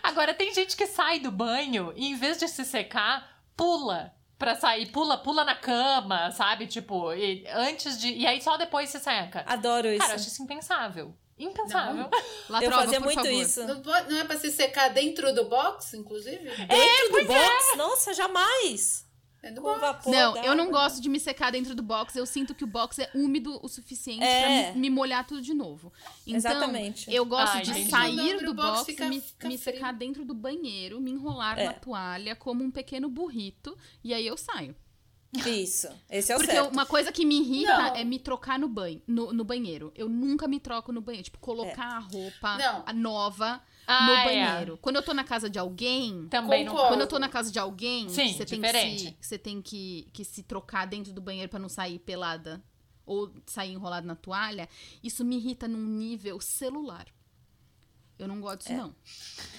Agora, tem gente que sai do banho e, em vez de se secar, pula pra sair. Pula, pula na cama, sabe? Tipo, e antes de. E aí só depois se seca. Adoro isso. Cara, eu acho isso impensável. Impensável. Lá eu trova, fazia por muito favor. isso. Não, não é pra se secar dentro do box, inclusive? Dentro do box? Nossa, jamais. Do Com box. vapor. Não, eu não gosto de me secar dentro do box. Eu sinto que o box é úmido o suficiente É. pra me, me molhar tudo de novo. Então, Exatamente. eu gosto Ai, de gente. sair do box box fica- e me, fica me secar dentro do banheiro, me enrolar É. na toalha como um pequeno burrito. E aí eu saio. Isso. Esse é o Porque certo. uma coisa que me irrita Não. é me trocar no banho, no, no banheiro. Eu nunca me troco no banheiro. Tipo, colocar a roupa Não. a nova Ah, no é. banheiro. Quando eu tô na casa de alguém, Também não. Quando eu tô na casa de alguém, Sim, você tem, que diferente. se, você tem que, que se trocar dentro do banheiro pra não sair pelada ou sair enrolado na toalha. Isso me irrita num nível celular. Eu não gosto disso, não.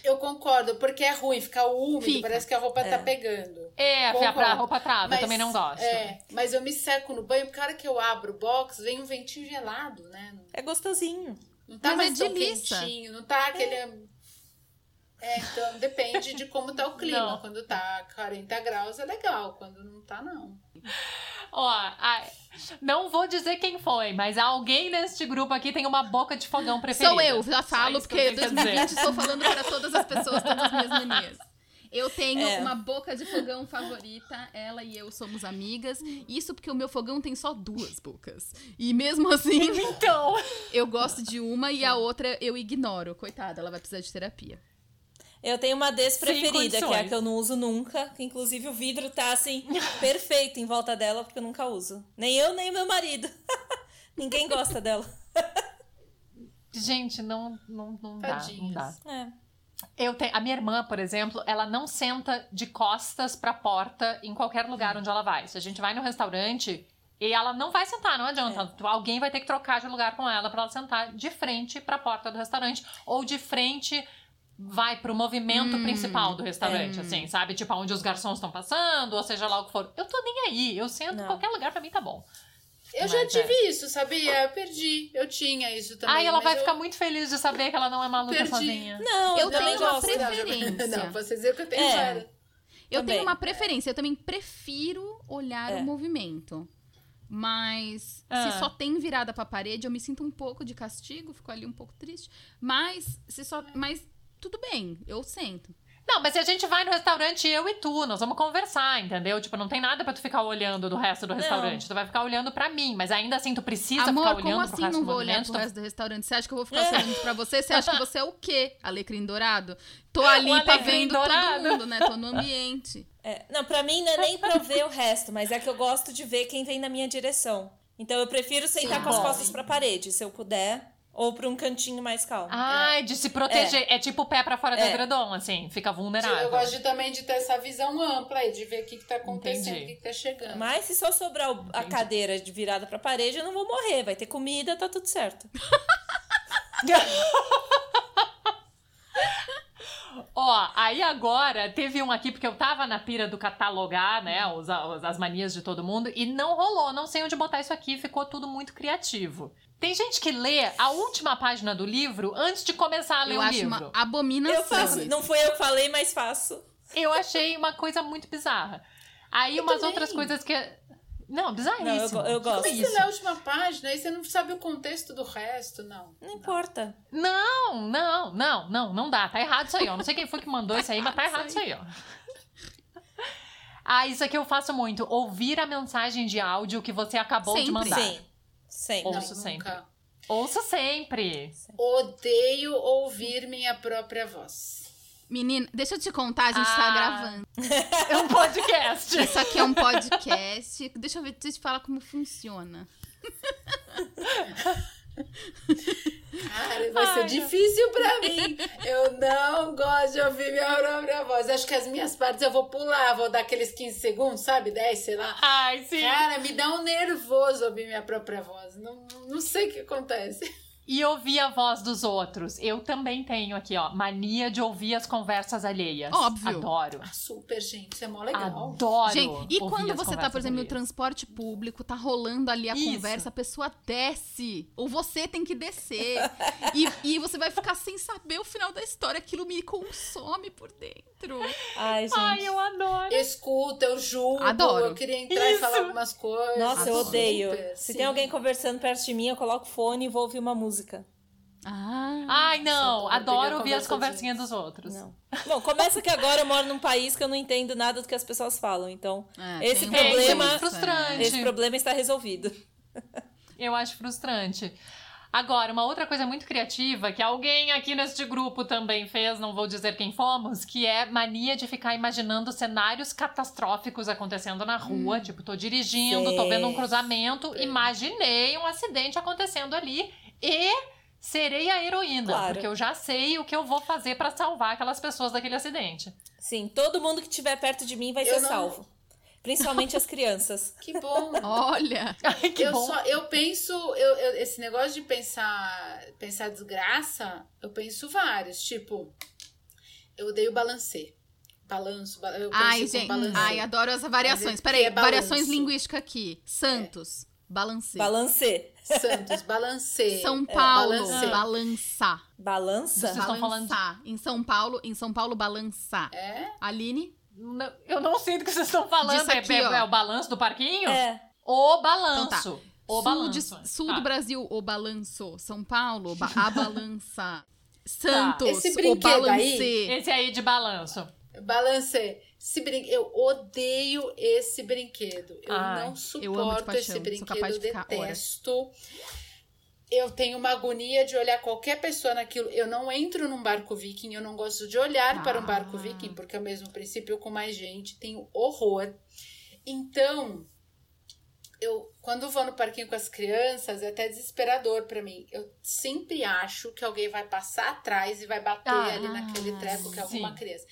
Eu concordo, porque é ruim, ficar úmido, Fica. parece que a roupa tá pegando. É, a roupa trava, eu Mas, também não gosto. É, mas eu me seco no banho, porque a hora que eu abro o box, vem um ventinho gelado, né? É gostosinho. não tá Mas mais é tão delícia. quentinho, não tá aquele... É, então depende de como tá o clima. Não. Quando tá 40 graus é legal, quando não tá, não. Ó, a- não vou dizer quem foi, mas alguém neste grupo aqui tem uma boca de fogão preferida. Sou eu, já falo, porque tenho que dizer. 2020 estou falando para todas as pessoas, todas as minhas manias. Eu tenho É. uma boca de fogão favorita, ela e eu somos amigas. Isso porque o meu fogão tem só duas bocas. E mesmo assim, Então, eu gosto de uma e a outra eu ignoro. Coitada, ela vai precisar de terapia. Eu tenho uma despreferida, que é a que eu não uso nunca. Que inclusive o vidro tá assim, perfeito em volta dela, porque eu nunca uso. Nem eu, nem meu marido. Ninguém gosta dela. gente, não, não, não dá, não Tadinhas. dá. É. Eu tenho, a minha irmã, por exemplo, ela não senta de costas pra porta em qualquer lugar onde ela vai. Se a gente vai no restaurante, e ela não vai sentar, não adianta. Alguém vai ter que trocar de lugar com ela pra ela sentar de frente pra porta do restaurante ou de frente vai pro movimento principal do restaurante, assim, sabe? Tipo, onde os garçons estão passando, ou seja lá o que for. Eu tô nem aí, eu sento em qualquer lugar, pra mim tá bom. Eu já Mas tive isso, sabia? Eu perdi. Eu tinha isso também. Ai, ela mas vai eu ficar muito feliz de saber que ela não é maluca Perdi. sozinha. Não, Eu eu também tenho uma gosto. preferência. Não, você dizer que eu tenho É. Eu Também. tenho uma preferência, eu também prefiro olhar É. o movimento. Mas Ah. se só tem virada pra parede, eu me sinto um pouco de castigo, fico ali um pouco triste. Mas se só, mas tudo bem, eu sento. Não, mas se a gente vai no restaurante, eu e tu, nós vamos conversar, entendeu? Tipo, não tem nada pra tu ficar olhando do resto do restaurante. Tu vai ficar olhando pra mim, mas ainda assim tu precisa Amor, ficar como olhando assim pro resto não vou olhar pro resto do restaurante? Você acha que eu vou ficar sorrindo pra você? Você acha que você é o quê? Alecrim dourado? Tô ali O pra vendo dourado. todo mundo, né? Tô no ambiente. É, não, pra mim não é nem pra ver o resto, mas é que eu gosto de ver quem vem na minha direção. Então eu prefiro sentar Sim. com as costas pra parede, se eu puder, ou pra um cantinho mais calmo. Ai, de se proteger. É, tipo o pé pra fora do É. edredom, assim, fica vulnerável. Eu gosto de, também de ter essa visão ampla aí, de ver o que, que tá acontecendo, Entendi. o que, que tá chegando. Mas se só sobrar o- a cadeira de virada pra parede, eu não vou morrer. Vai ter comida, tá tudo certo. Ó, aí agora teve um aqui, porque eu tava na pira do catalogar, né, os, os- as manias de todo mundo, e não rolou, não sei onde botar isso aqui, ficou tudo muito criativo. Tem gente que lê a última página do livro antes de começar a ler Eu o acho livro. uma abominação. Eu faço. Não foi eu que falei, mas faço. Eu achei uma coisa muito bizarra. Aí umas também. outras coisas que. Não, Não, bizarríssimo. eu, eu Como gosto. é que você lê a última página e você não sabe o contexto do resto, não? Não importa. Não, não, não, não, não dá. Tá errado isso aí, ó. Não sei quem foi que mandou isso aí, mas tá errado isso aí, ó. Ah, isso aqui eu faço muito. Ouvir a mensagem de áudio que você acabou de Sempre. mandar. Sim. Sempre. Ou- não, Ouço sempre. nunca. Ouça sempre. Odeio ouvir minha própria voz. Menina, deixa eu te contar, a gente tá Ah. gravando. É um podcast. Isso aqui é um podcast. Deixa eu ver, deixa eu te falar como funciona. Cara, vai ser Ai, difícil pra mim. Eu não gosto de ouvir minha própria voz. Acho que as minhas partes eu vou pular, vou dar aqueles 15 segundos, sabe? 10, sei lá. Ai, sim. Cara, me dá um nervoso ouvir minha própria voz. Não, não sei o que acontece. E ouvir a voz dos outros. Eu também tenho aqui, ó, mania de ouvir as conversas alheias. Óbvio. Adoro. Ah, super, gente. Isso é mó legal. Adoro. Gente, e ouvir quando as você tá, por exemplo, no alheias. transporte público, tá rolando ali a Isso. conversa, a pessoa desce. Ou você tem que descer. e, e você vai ficar sem saber o final da história. Aquilo me consome por dentro. Ai, gente. Ai, eu adoro. Eu escuto, eu julgo. Adoro. Eu queria entrar e Isso. falar algumas coisas. Nossa, eu Adoro. odeio. Super, Se sim. tem alguém conversando perto de mim, eu coloco o fone e vou ouvir uma música. Ah. Ai, não. Adoro ouvir as conversinhas dos outros. Não. Bom, começa que agora eu moro num país que eu não entendo nada do que as pessoas falam. Então, É, esse um É, é problema- frustrante. esse problema está resolvido. Eu acho frustrante. Agora, uma outra coisa muito criativa que alguém aqui neste grupo também fez, não vou dizer quem fomos, que é mania de ficar imaginando cenários catastróficos acontecendo na rua. Tipo, tô dirigindo, tô vendo um cruzamento, imaginei um acidente acontecendo ali e serei a heroína, Claro. porque eu já sei o que eu vou fazer pra salvar aquelas pessoas daquele acidente. Sim, todo mundo que estiver perto de mim vai Eu ser não- salvo. Principalmente as crianças. Que bom. Olha. Ai, que eu bom. só eu penso eu, eu- esse negócio de pensar pensar desgraça eu penso vários tipo eu odeio balancê balanço ba- eu Ai, gente. balancê. Ai, adoro as variações. É Peraí, é variações linguísticas aqui. Santos. Balancê. Balancê. Santos balancê São É, Paulo, balancê. balança. Balança? Vocês estão falando de- Balançar. Em São Paulo, em São Paulo, balançar. é Aline? Não- Eu não sei do que vocês estão falando. Disso aqui, é, é- é o balanço do parquinho? É. O balanço. O sul balanço. de- sul Tá. do Brasil, o balanço. São Paulo, ba- a balança. Santos, Esse o brinquedo aí- balancê. Esse aí de balanço. balancê esse brin... eu odeio esse brinquedo eu Ai, não eu amo de suporto paixão, esse sou brinquedo capaz eu de ficar horas. Eu tenho uma agonia de olhar qualquer pessoa naquilo. Eu não entro num barco viking, eu não gosto de olhar para um barco Ah. viking, porque é o mesmo princípio com mais gente, tenho horror. Então, eu quando vou no parquinho com as crianças, é até desesperador pra mim. Eu sempre acho que alguém vai passar atrás e vai bater Ah, ali naquele treco que é alguma criança.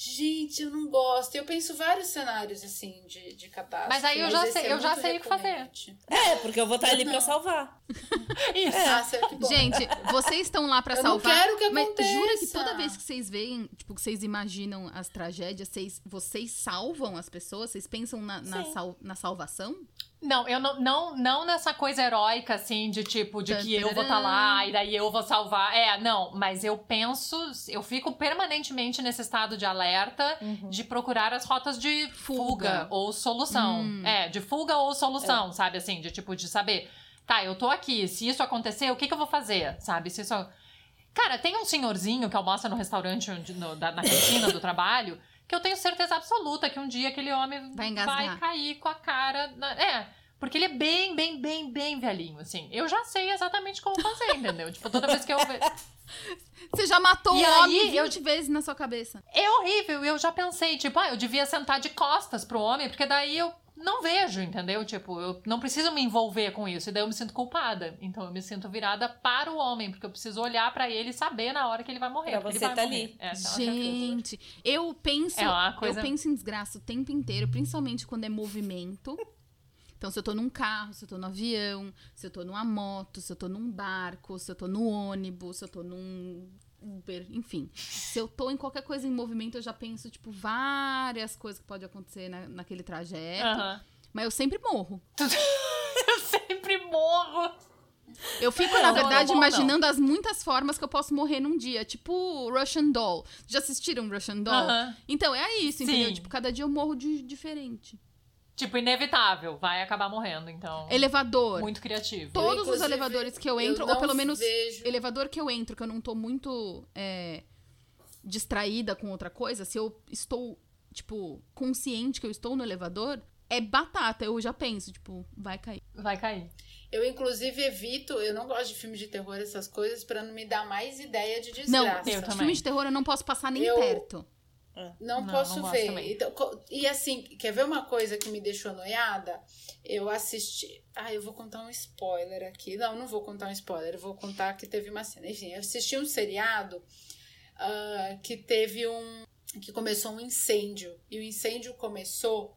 Gente, eu não gosto. Eu penso vários cenários assim de, de catástrofe. Mas aí eu já sei- é eu já sei o que fazer. É, porque eu vou estar ali pra salvar. Isso. Ah, que bom. Gente, vocês estão lá pra Eu não salvar. quero que mas aconteça. jura que toda vez que vocês veem, tipo, que vocês imaginam as tragédias, vocês, vocês salvam as pessoas? Vocês pensam na, na, sal- na salvação? Não, eu não, não, não nessa coisa heróica, assim, de tipo, de que eu vou estar lá e daí eu vou salvar. É, não, mas eu penso, eu fico permanentemente nesse estado de alerta de procurar as rotas de fuga, Fuga. ou solução. Hum. É, de fuga ou solução, sabe? Assim, de tipo, de saber, tá, eu tô aqui, se isso acontecer, o que, que eu vou fazer, sabe? Se isso. Cara, tem um senhorzinho que almoça no restaurante onde- no- da- na cantina do trabalho. Que eu tenho certeza absoluta que um dia aquele homem Vai engasgar. cair com a cara. na- É, porque ele é bem, bem, bem, bem velhinho, assim. Eu já sei exatamente como fazer, entendeu? Tipo, toda vez que eu vejo. Você já matou E um aí, homem eu- 20 vezes na sua cabeça. É horrível. Eu já pensei, tipo, ah, eu devia sentar de costas pro homem, porque daí eu não vejo, entendeu? Tipo, eu não preciso me envolver com isso. E daí eu me sinto culpada. Então eu me sinto virada para o homem, porque eu preciso olhar pra ele e saber na hora que ele vai morrer. Pra você ele vai tá morrer. ali. É, certeza. Gente, eu penso, É coisa- eu penso em desgraça o tempo inteiro, principalmente quando é movimento. Então, se eu tô num carro, se eu tô no avião, se eu tô numa moto, se eu tô num barco, se eu tô no ônibus, se eu tô num Uber, enfim. Se eu tô em qualquer coisa em movimento, eu já penso, tipo, várias coisas que podem acontecer na, naquele trajeto. Mas eu sempre morro. Eu sempre morro. Eu fico, Não, na verdade, não, não. imaginando as muitas formas que eu posso morrer num dia. Tipo Russian Doll. Já assistiram Russian Doll? Então, é isso, entendeu? Sim. Tipo, cada dia eu morro de diferente. Tipo, inevitável. Vai acabar morrendo, então. Elevador. Muito criativo. Todos os elevadores que eu eu entro, ou não pelo menos vejo- elevador que eu entro, que eu não tô muito é, distraída com outra coisa, se eu estou, tipo, consciente que eu estou no elevador, é batata. Eu já penso, tipo, vai cair. Vai cair. Eu, inclusive, evito, eu não gosto de filme de terror, essas coisas, pra não me dar mais ideia de Não, desgraça. eu também. filme de terror eu não posso passar nem Eu- perto. Não, Não, posso não ver. Então, e assim, quer ver uma coisa que me deixou noiada? Eu assisti. Ah, eu vou contar um spoiler aqui. Não, não vou contar um spoiler. Eu vou contar que teve uma cena. Enfim, eu assisti um seriado ah, que teve um. que começou um incêndio. E o incêndio começou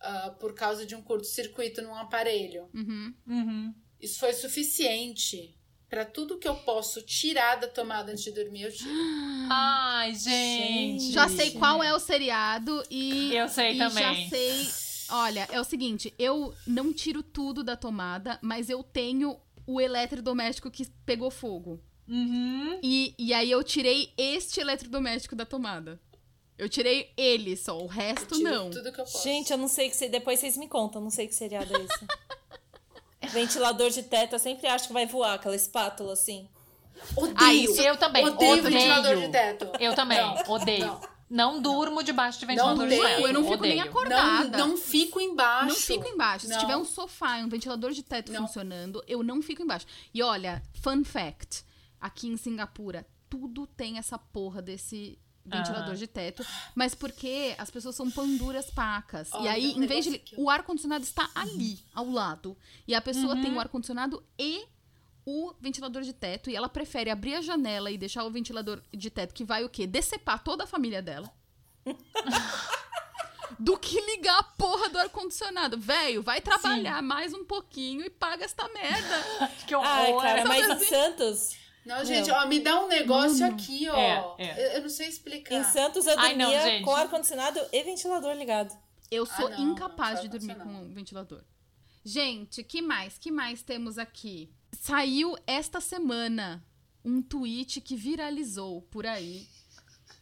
ah, por causa de um curto-circuito num aparelho. Uhum. Uhum. Isso foi suficiente. Pra tudo que eu posso tirar da tomada antes de dormir, eu tiro. Ai, gente. Já sei qual é o seriado e. Eu sei e também. Já sei. Olha, é o seguinte, eu não tiro tudo da tomada, mas eu tenho o eletrodoméstico que pegou fogo. Uhum. E, e aí eu tirei este eletrodoméstico da tomada. Eu tirei ele só, o Eu resto tiro não. tudo que eu posso. Gente, eu não sei que se depois vocês me contam, não sei que seriado é esse. Ventilador de teto, eu sempre acho que vai voar aquela espátula assim. Odeio. Ah, isso. Eu também. Odeio Odeio. ventilador de teto. Eu também. Não, odeio. não. Não. durmo debaixo de ventilador de odeio. teto. Eu não fico nem Odeio. acordada. Não, não fico embaixo. Não fico embaixo. Se Não. tiver um sofá e um ventilador de teto Não. funcionando, eu não fico embaixo. E olha, fun fact: aqui em Singapura, tudo tem essa porra desse ventilador Ah. de teto. Mas porque as pessoas são panduras pacas. e Olha, aí, em vez de. ó. O ar-condicionado está ali, ao lado. E a pessoa Uhum. tem o ar-condicionado e. O ventilador de teto, e ela prefere abrir a janela e deixar o ventilador de teto, que vai o quê? Decepar toda a família dela do que ligar a porra do ar-condicionado. Velho, vai trabalhar mais um pouquinho e paga esta merda. Que horror. Ai, cara, mas Sabe em Santos, Não, gente, ó, me dá um negócio aqui, ó. É, é. Eu, eu não sei explicar. em Santos eu Ai, não, dormia com ar-condicionado e ventilador ligado. Eu sou Ah, não, incapaz não, de dormir com o ventilador. Gente, que mais? Que mais temos aqui? Saiu esta semana um tweet que viralizou por aí.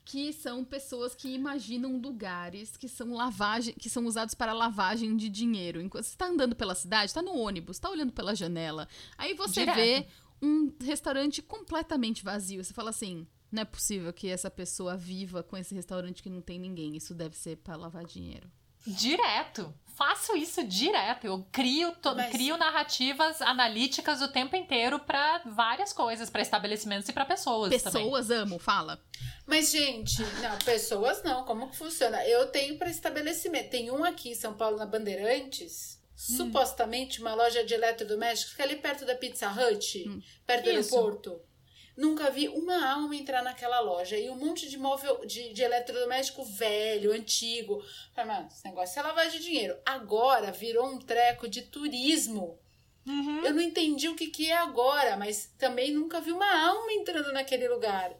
Que são pessoas que imaginam lugares que são lavagem, que são usados para lavagem de dinheiro. Enquanto você está andando pela cidade, está no ônibus, está olhando pela janela, aí você Direto. vê um restaurante completamente vazio. Você fala assim: não é possível que essa pessoa viva com esse restaurante que não tem ninguém. Isso deve ser para lavar dinheiro. Direto. Faço isso direto. Eu crio, to- Mas- crio narrativas analíticas o tempo inteiro pra várias coisas, pra estabelecimentos e pra pessoas, também. Pessoas, amo, fala. Mas, gente, não, pessoas não. Como que funciona? Eu tenho para estabelecimento. Tem um aqui em São Paulo, na Bandeirantes. Hum. Supostamente uma loja de eletrodomésticos, fica ali perto da Pizza Hut, Hum. perto do Isso. aeroporto. Nunca vi uma alma entrar naquela loja. E um monte de móvel, de, de eletrodoméstico velho, antigo. Falei, mano, esse negócio é lavagem de dinheiro. Agora virou um treco de turismo. Uhum. Eu não entendi o que, que é agora, mas também nunca vi uma alma entrando naquele lugar.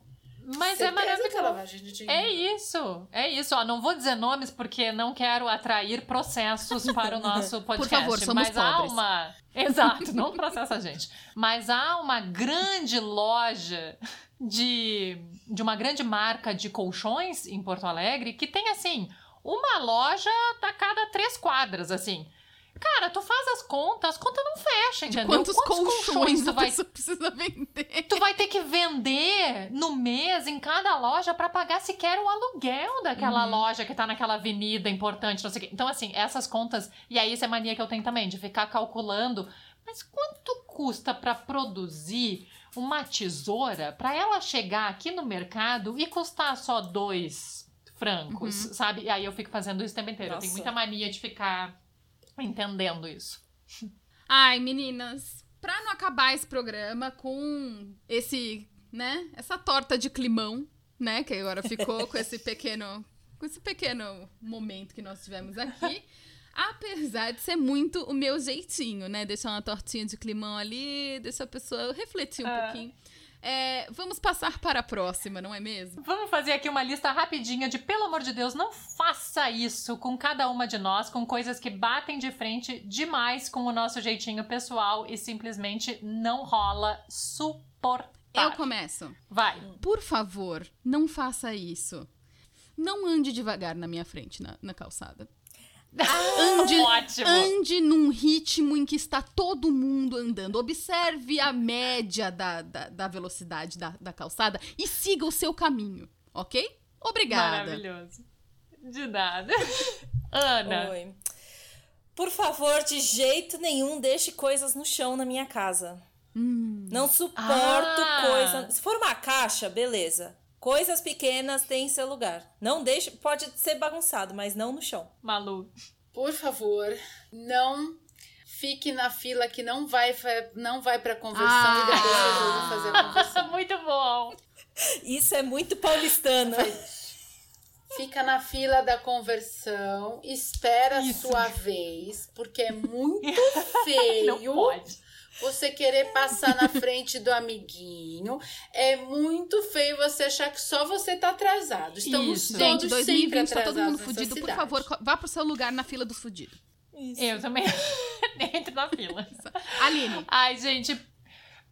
Mas é Certeza maravilhoso. que é lavagem de dinheiro. É isso, é isso. Ó, não vou dizer nomes porque não quero atrair processos para o nosso podcast. favor, somos mas há pobres. uma. Exato, não processa a gente. Mas há uma grande loja de, de uma grande marca de colchões em Porto Alegre que tem assim uma loja a cada três quadras, assim. Cara, tu faz as contas, as contas não fecham, entendeu? Quantos, colchões tu vai precisa vender? Tu vai ter que vender no mês em cada loja pra pagar sequer o aluguel daquela Uhum. loja que tá naquela avenida importante, não sei o quê. Então, assim, essas contas. E aí, isso é mania que eu tenho também, de ficar calculando. Mas quanto custa pra produzir uma tesoura pra ela chegar aqui no mercado e custar só dois francos, Uhum. sabe? E aí eu fico fazendo isso o tempo inteiro. Eu tenho Nossa. muita mania de ficar entendendo isso. Ai, meninas, pra não acabar esse programa com esse, né, essa torta de climão, né, que agora ficou com esse pequeno, com esse pequeno momento que nós tivemos aqui, apesar de ser muito o meu jeitinho, né, deixar uma tortinha de climão ali, deixar a pessoa refletir um Ah. pouquinho. É, vamos passar para a próxima, não é mesmo? Vamos fazer aqui uma lista rapidinha de, pelo amor de Deus, não faça isso com cada uma de nós, com coisas que batem de frente demais com o nosso jeitinho pessoal e simplesmente não rola suportar. Eu começo. Vai. Por favor, não faça isso. Não ande devagar na minha frente, na, na calçada. Ande, Ótimo. ande num ritmo em que está todo mundo andando. Observe a média da, da, da velocidade da, da calçada e siga o seu caminho, ok? Obrigada. Maravilhoso. De nada. Ana. Oi. Por favor, de jeito nenhum deixe coisas no chão na minha casa. Hum, Não suporto Ah. coisa. Se for uma caixa, beleza. Coisas pequenas têm seu lugar. Não deixe, pode ser bagunçado, mas não no chão. Malu. Por favor, não fique na fila que não vai não vai para conversão ah. e depois resolva fazer a conversão. muito bom. Isso é muito paulistano. Fica na fila da conversão, espera Isso. a sua vez, porque é muito feio. Não pode você querer passar na frente do amiguinho. É muito feio você achar que só você tá atrasado. Estamos Isso. todos Gente, 2020 tá todo mundo fudido. Por favor, vá pro seu lugar na fila dos fudidos. Eu também dentro da fila. Aline. Ai, gente,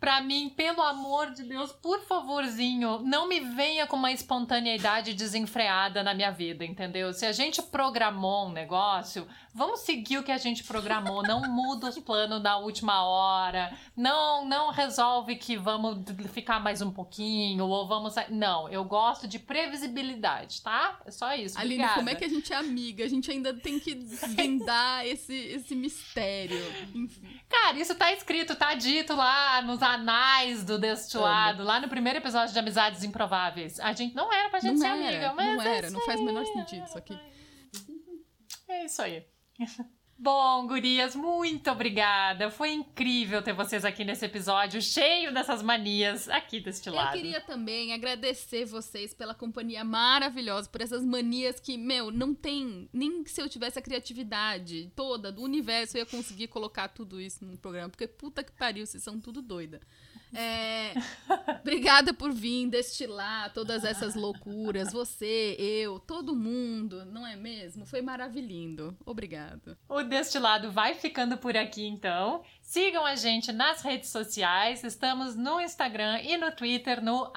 Pra mim, pelo amor de Deus, por favorzinho, não me venha com uma espontaneidade desenfreada na minha vida, entendeu? Se a gente programou um negócio, vamos seguir o que a gente programou, não muda os planos na última hora, não não resolve que vamos ficar mais um pouquinho ou vamos não, eu gosto de previsibilidade, tá? É só isso. Aline, Obrigada. como é que a gente é amiga? A gente ainda tem que desvendar esse esse mistério. Enfim. Cara, isso tá escrito, tá dito lá nos anais do destilado, lá no primeiro episódio de Amizades Improváveis. A gente não era pra gente não ser era, amiga, mas. Não era, não faz o menor sentido isso aqui. É isso aí. Bom, gurias, muito obrigada. Foi incrível ter vocês aqui nesse episódio, cheio dessas manias aqui deste lado. Eu queria também agradecer vocês pela companhia maravilhosa, por essas manias que, meu, não tem. Nem se eu tivesse a criatividade toda do universo, eu ia conseguir colocar tudo isso no programa. Porque puta que pariu, vocês são tudo doida. É, obrigada por vir destilar todas essas loucuras. Você, eu, todo mundo, não é mesmo? Foi maravilhindo. Obrado. O Destilado vai ficando por aqui então. Sigam a gente nas redes sociais. Estamos no Instagram e no Twitter no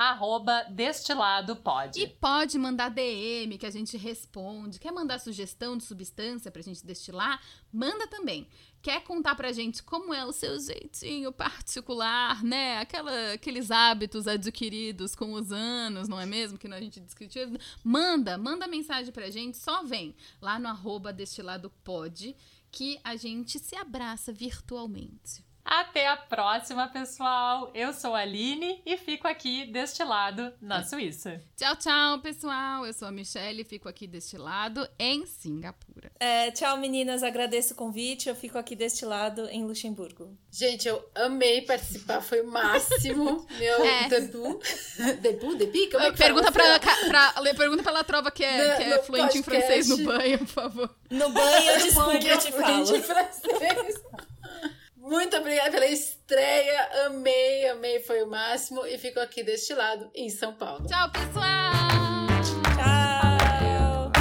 destiladopod. E pode mandar DM que a gente responde. Quer mandar sugestão de substância pra gente destilar? Manda também. Quer contar pra gente como é o seu jeitinho particular, né? Aquela, aqueles hábitos adquiridos com os anos, não é mesmo? Que a gente discutiu. Manda, manda mensagem pra gente, só vem lá no arroba destiladopod que a gente se abraça virtualmente. Até a próxima, pessoal. Eu sou a Aline e fico aqui deste lado, na Suíça. Tchau, tchau, pessoal. Eu sou a Michelle e fico aqui deste lado, em Singapura. É, tchau, meninas. Agradeço o convite. Eu fico aqui deste lado, em Luxemburgo. Gente, eu amei participar. Foi o máximo. Meu é. debut. debut? Debut? Como é que pergunta, pra, pra, pra, pergunta pra Latrova, que é, no, que é fluente em francês no banho, por favor. No banho, desculpa, eu te falo. Fluente em francês. Muito obrigada pela estreia. Amei, amei, foi o máximo. E fico aqui deste lado, em São Paulo. Tchau, pessoal! Tchau!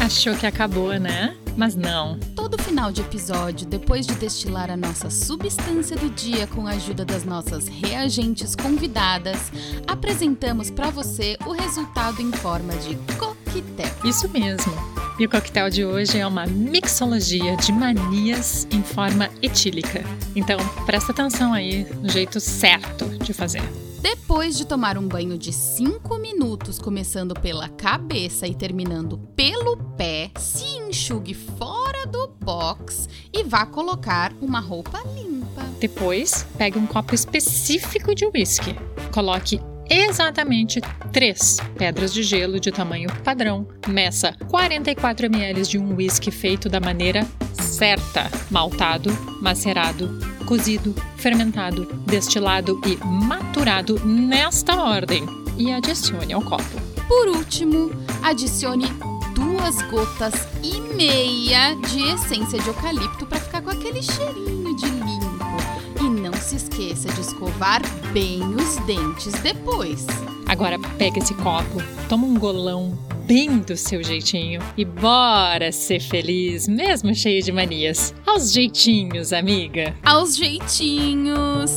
Achou que acabou, né? Mas não. Todo final de episódio, depois de destilar a nossa substância do dia com a ajuda das nossas reagentes convidadas, apresentamos para você o resultado em forma de coquetel. Isso mesmo. E o coquetel de hoje é uma mixologia de manias em forma etílica. Então, presta atenção aí no jeito certo de fazer. Depois de tomar um banho de 5 minutos, começando pela cabeça e terminando pelo pé, se enxugue fora do box e vá colocar uma roupa limpa. Depois, pegue um copo específico de whisky. Coloque exatamente 3 pedras de gelo de tamanho padrão. Meça 44 ml de um whisky feito da maneira certa: maltado, macerado, cozido, fermentado, destilado e maturado nesta ordem e adicione ao copo. Por último, adicione duas gotas e meia de essência de eucalipto para ficar com aquele cheirinho de limpo. E não se esqueça de escovar bem os dentes depois. Agora pega esse copo, toma um golão bem do seu jeitinho e bora ser feliz, mesmo cheio de manias. Aos jeitinhos, amiga. Aos jeitinhos.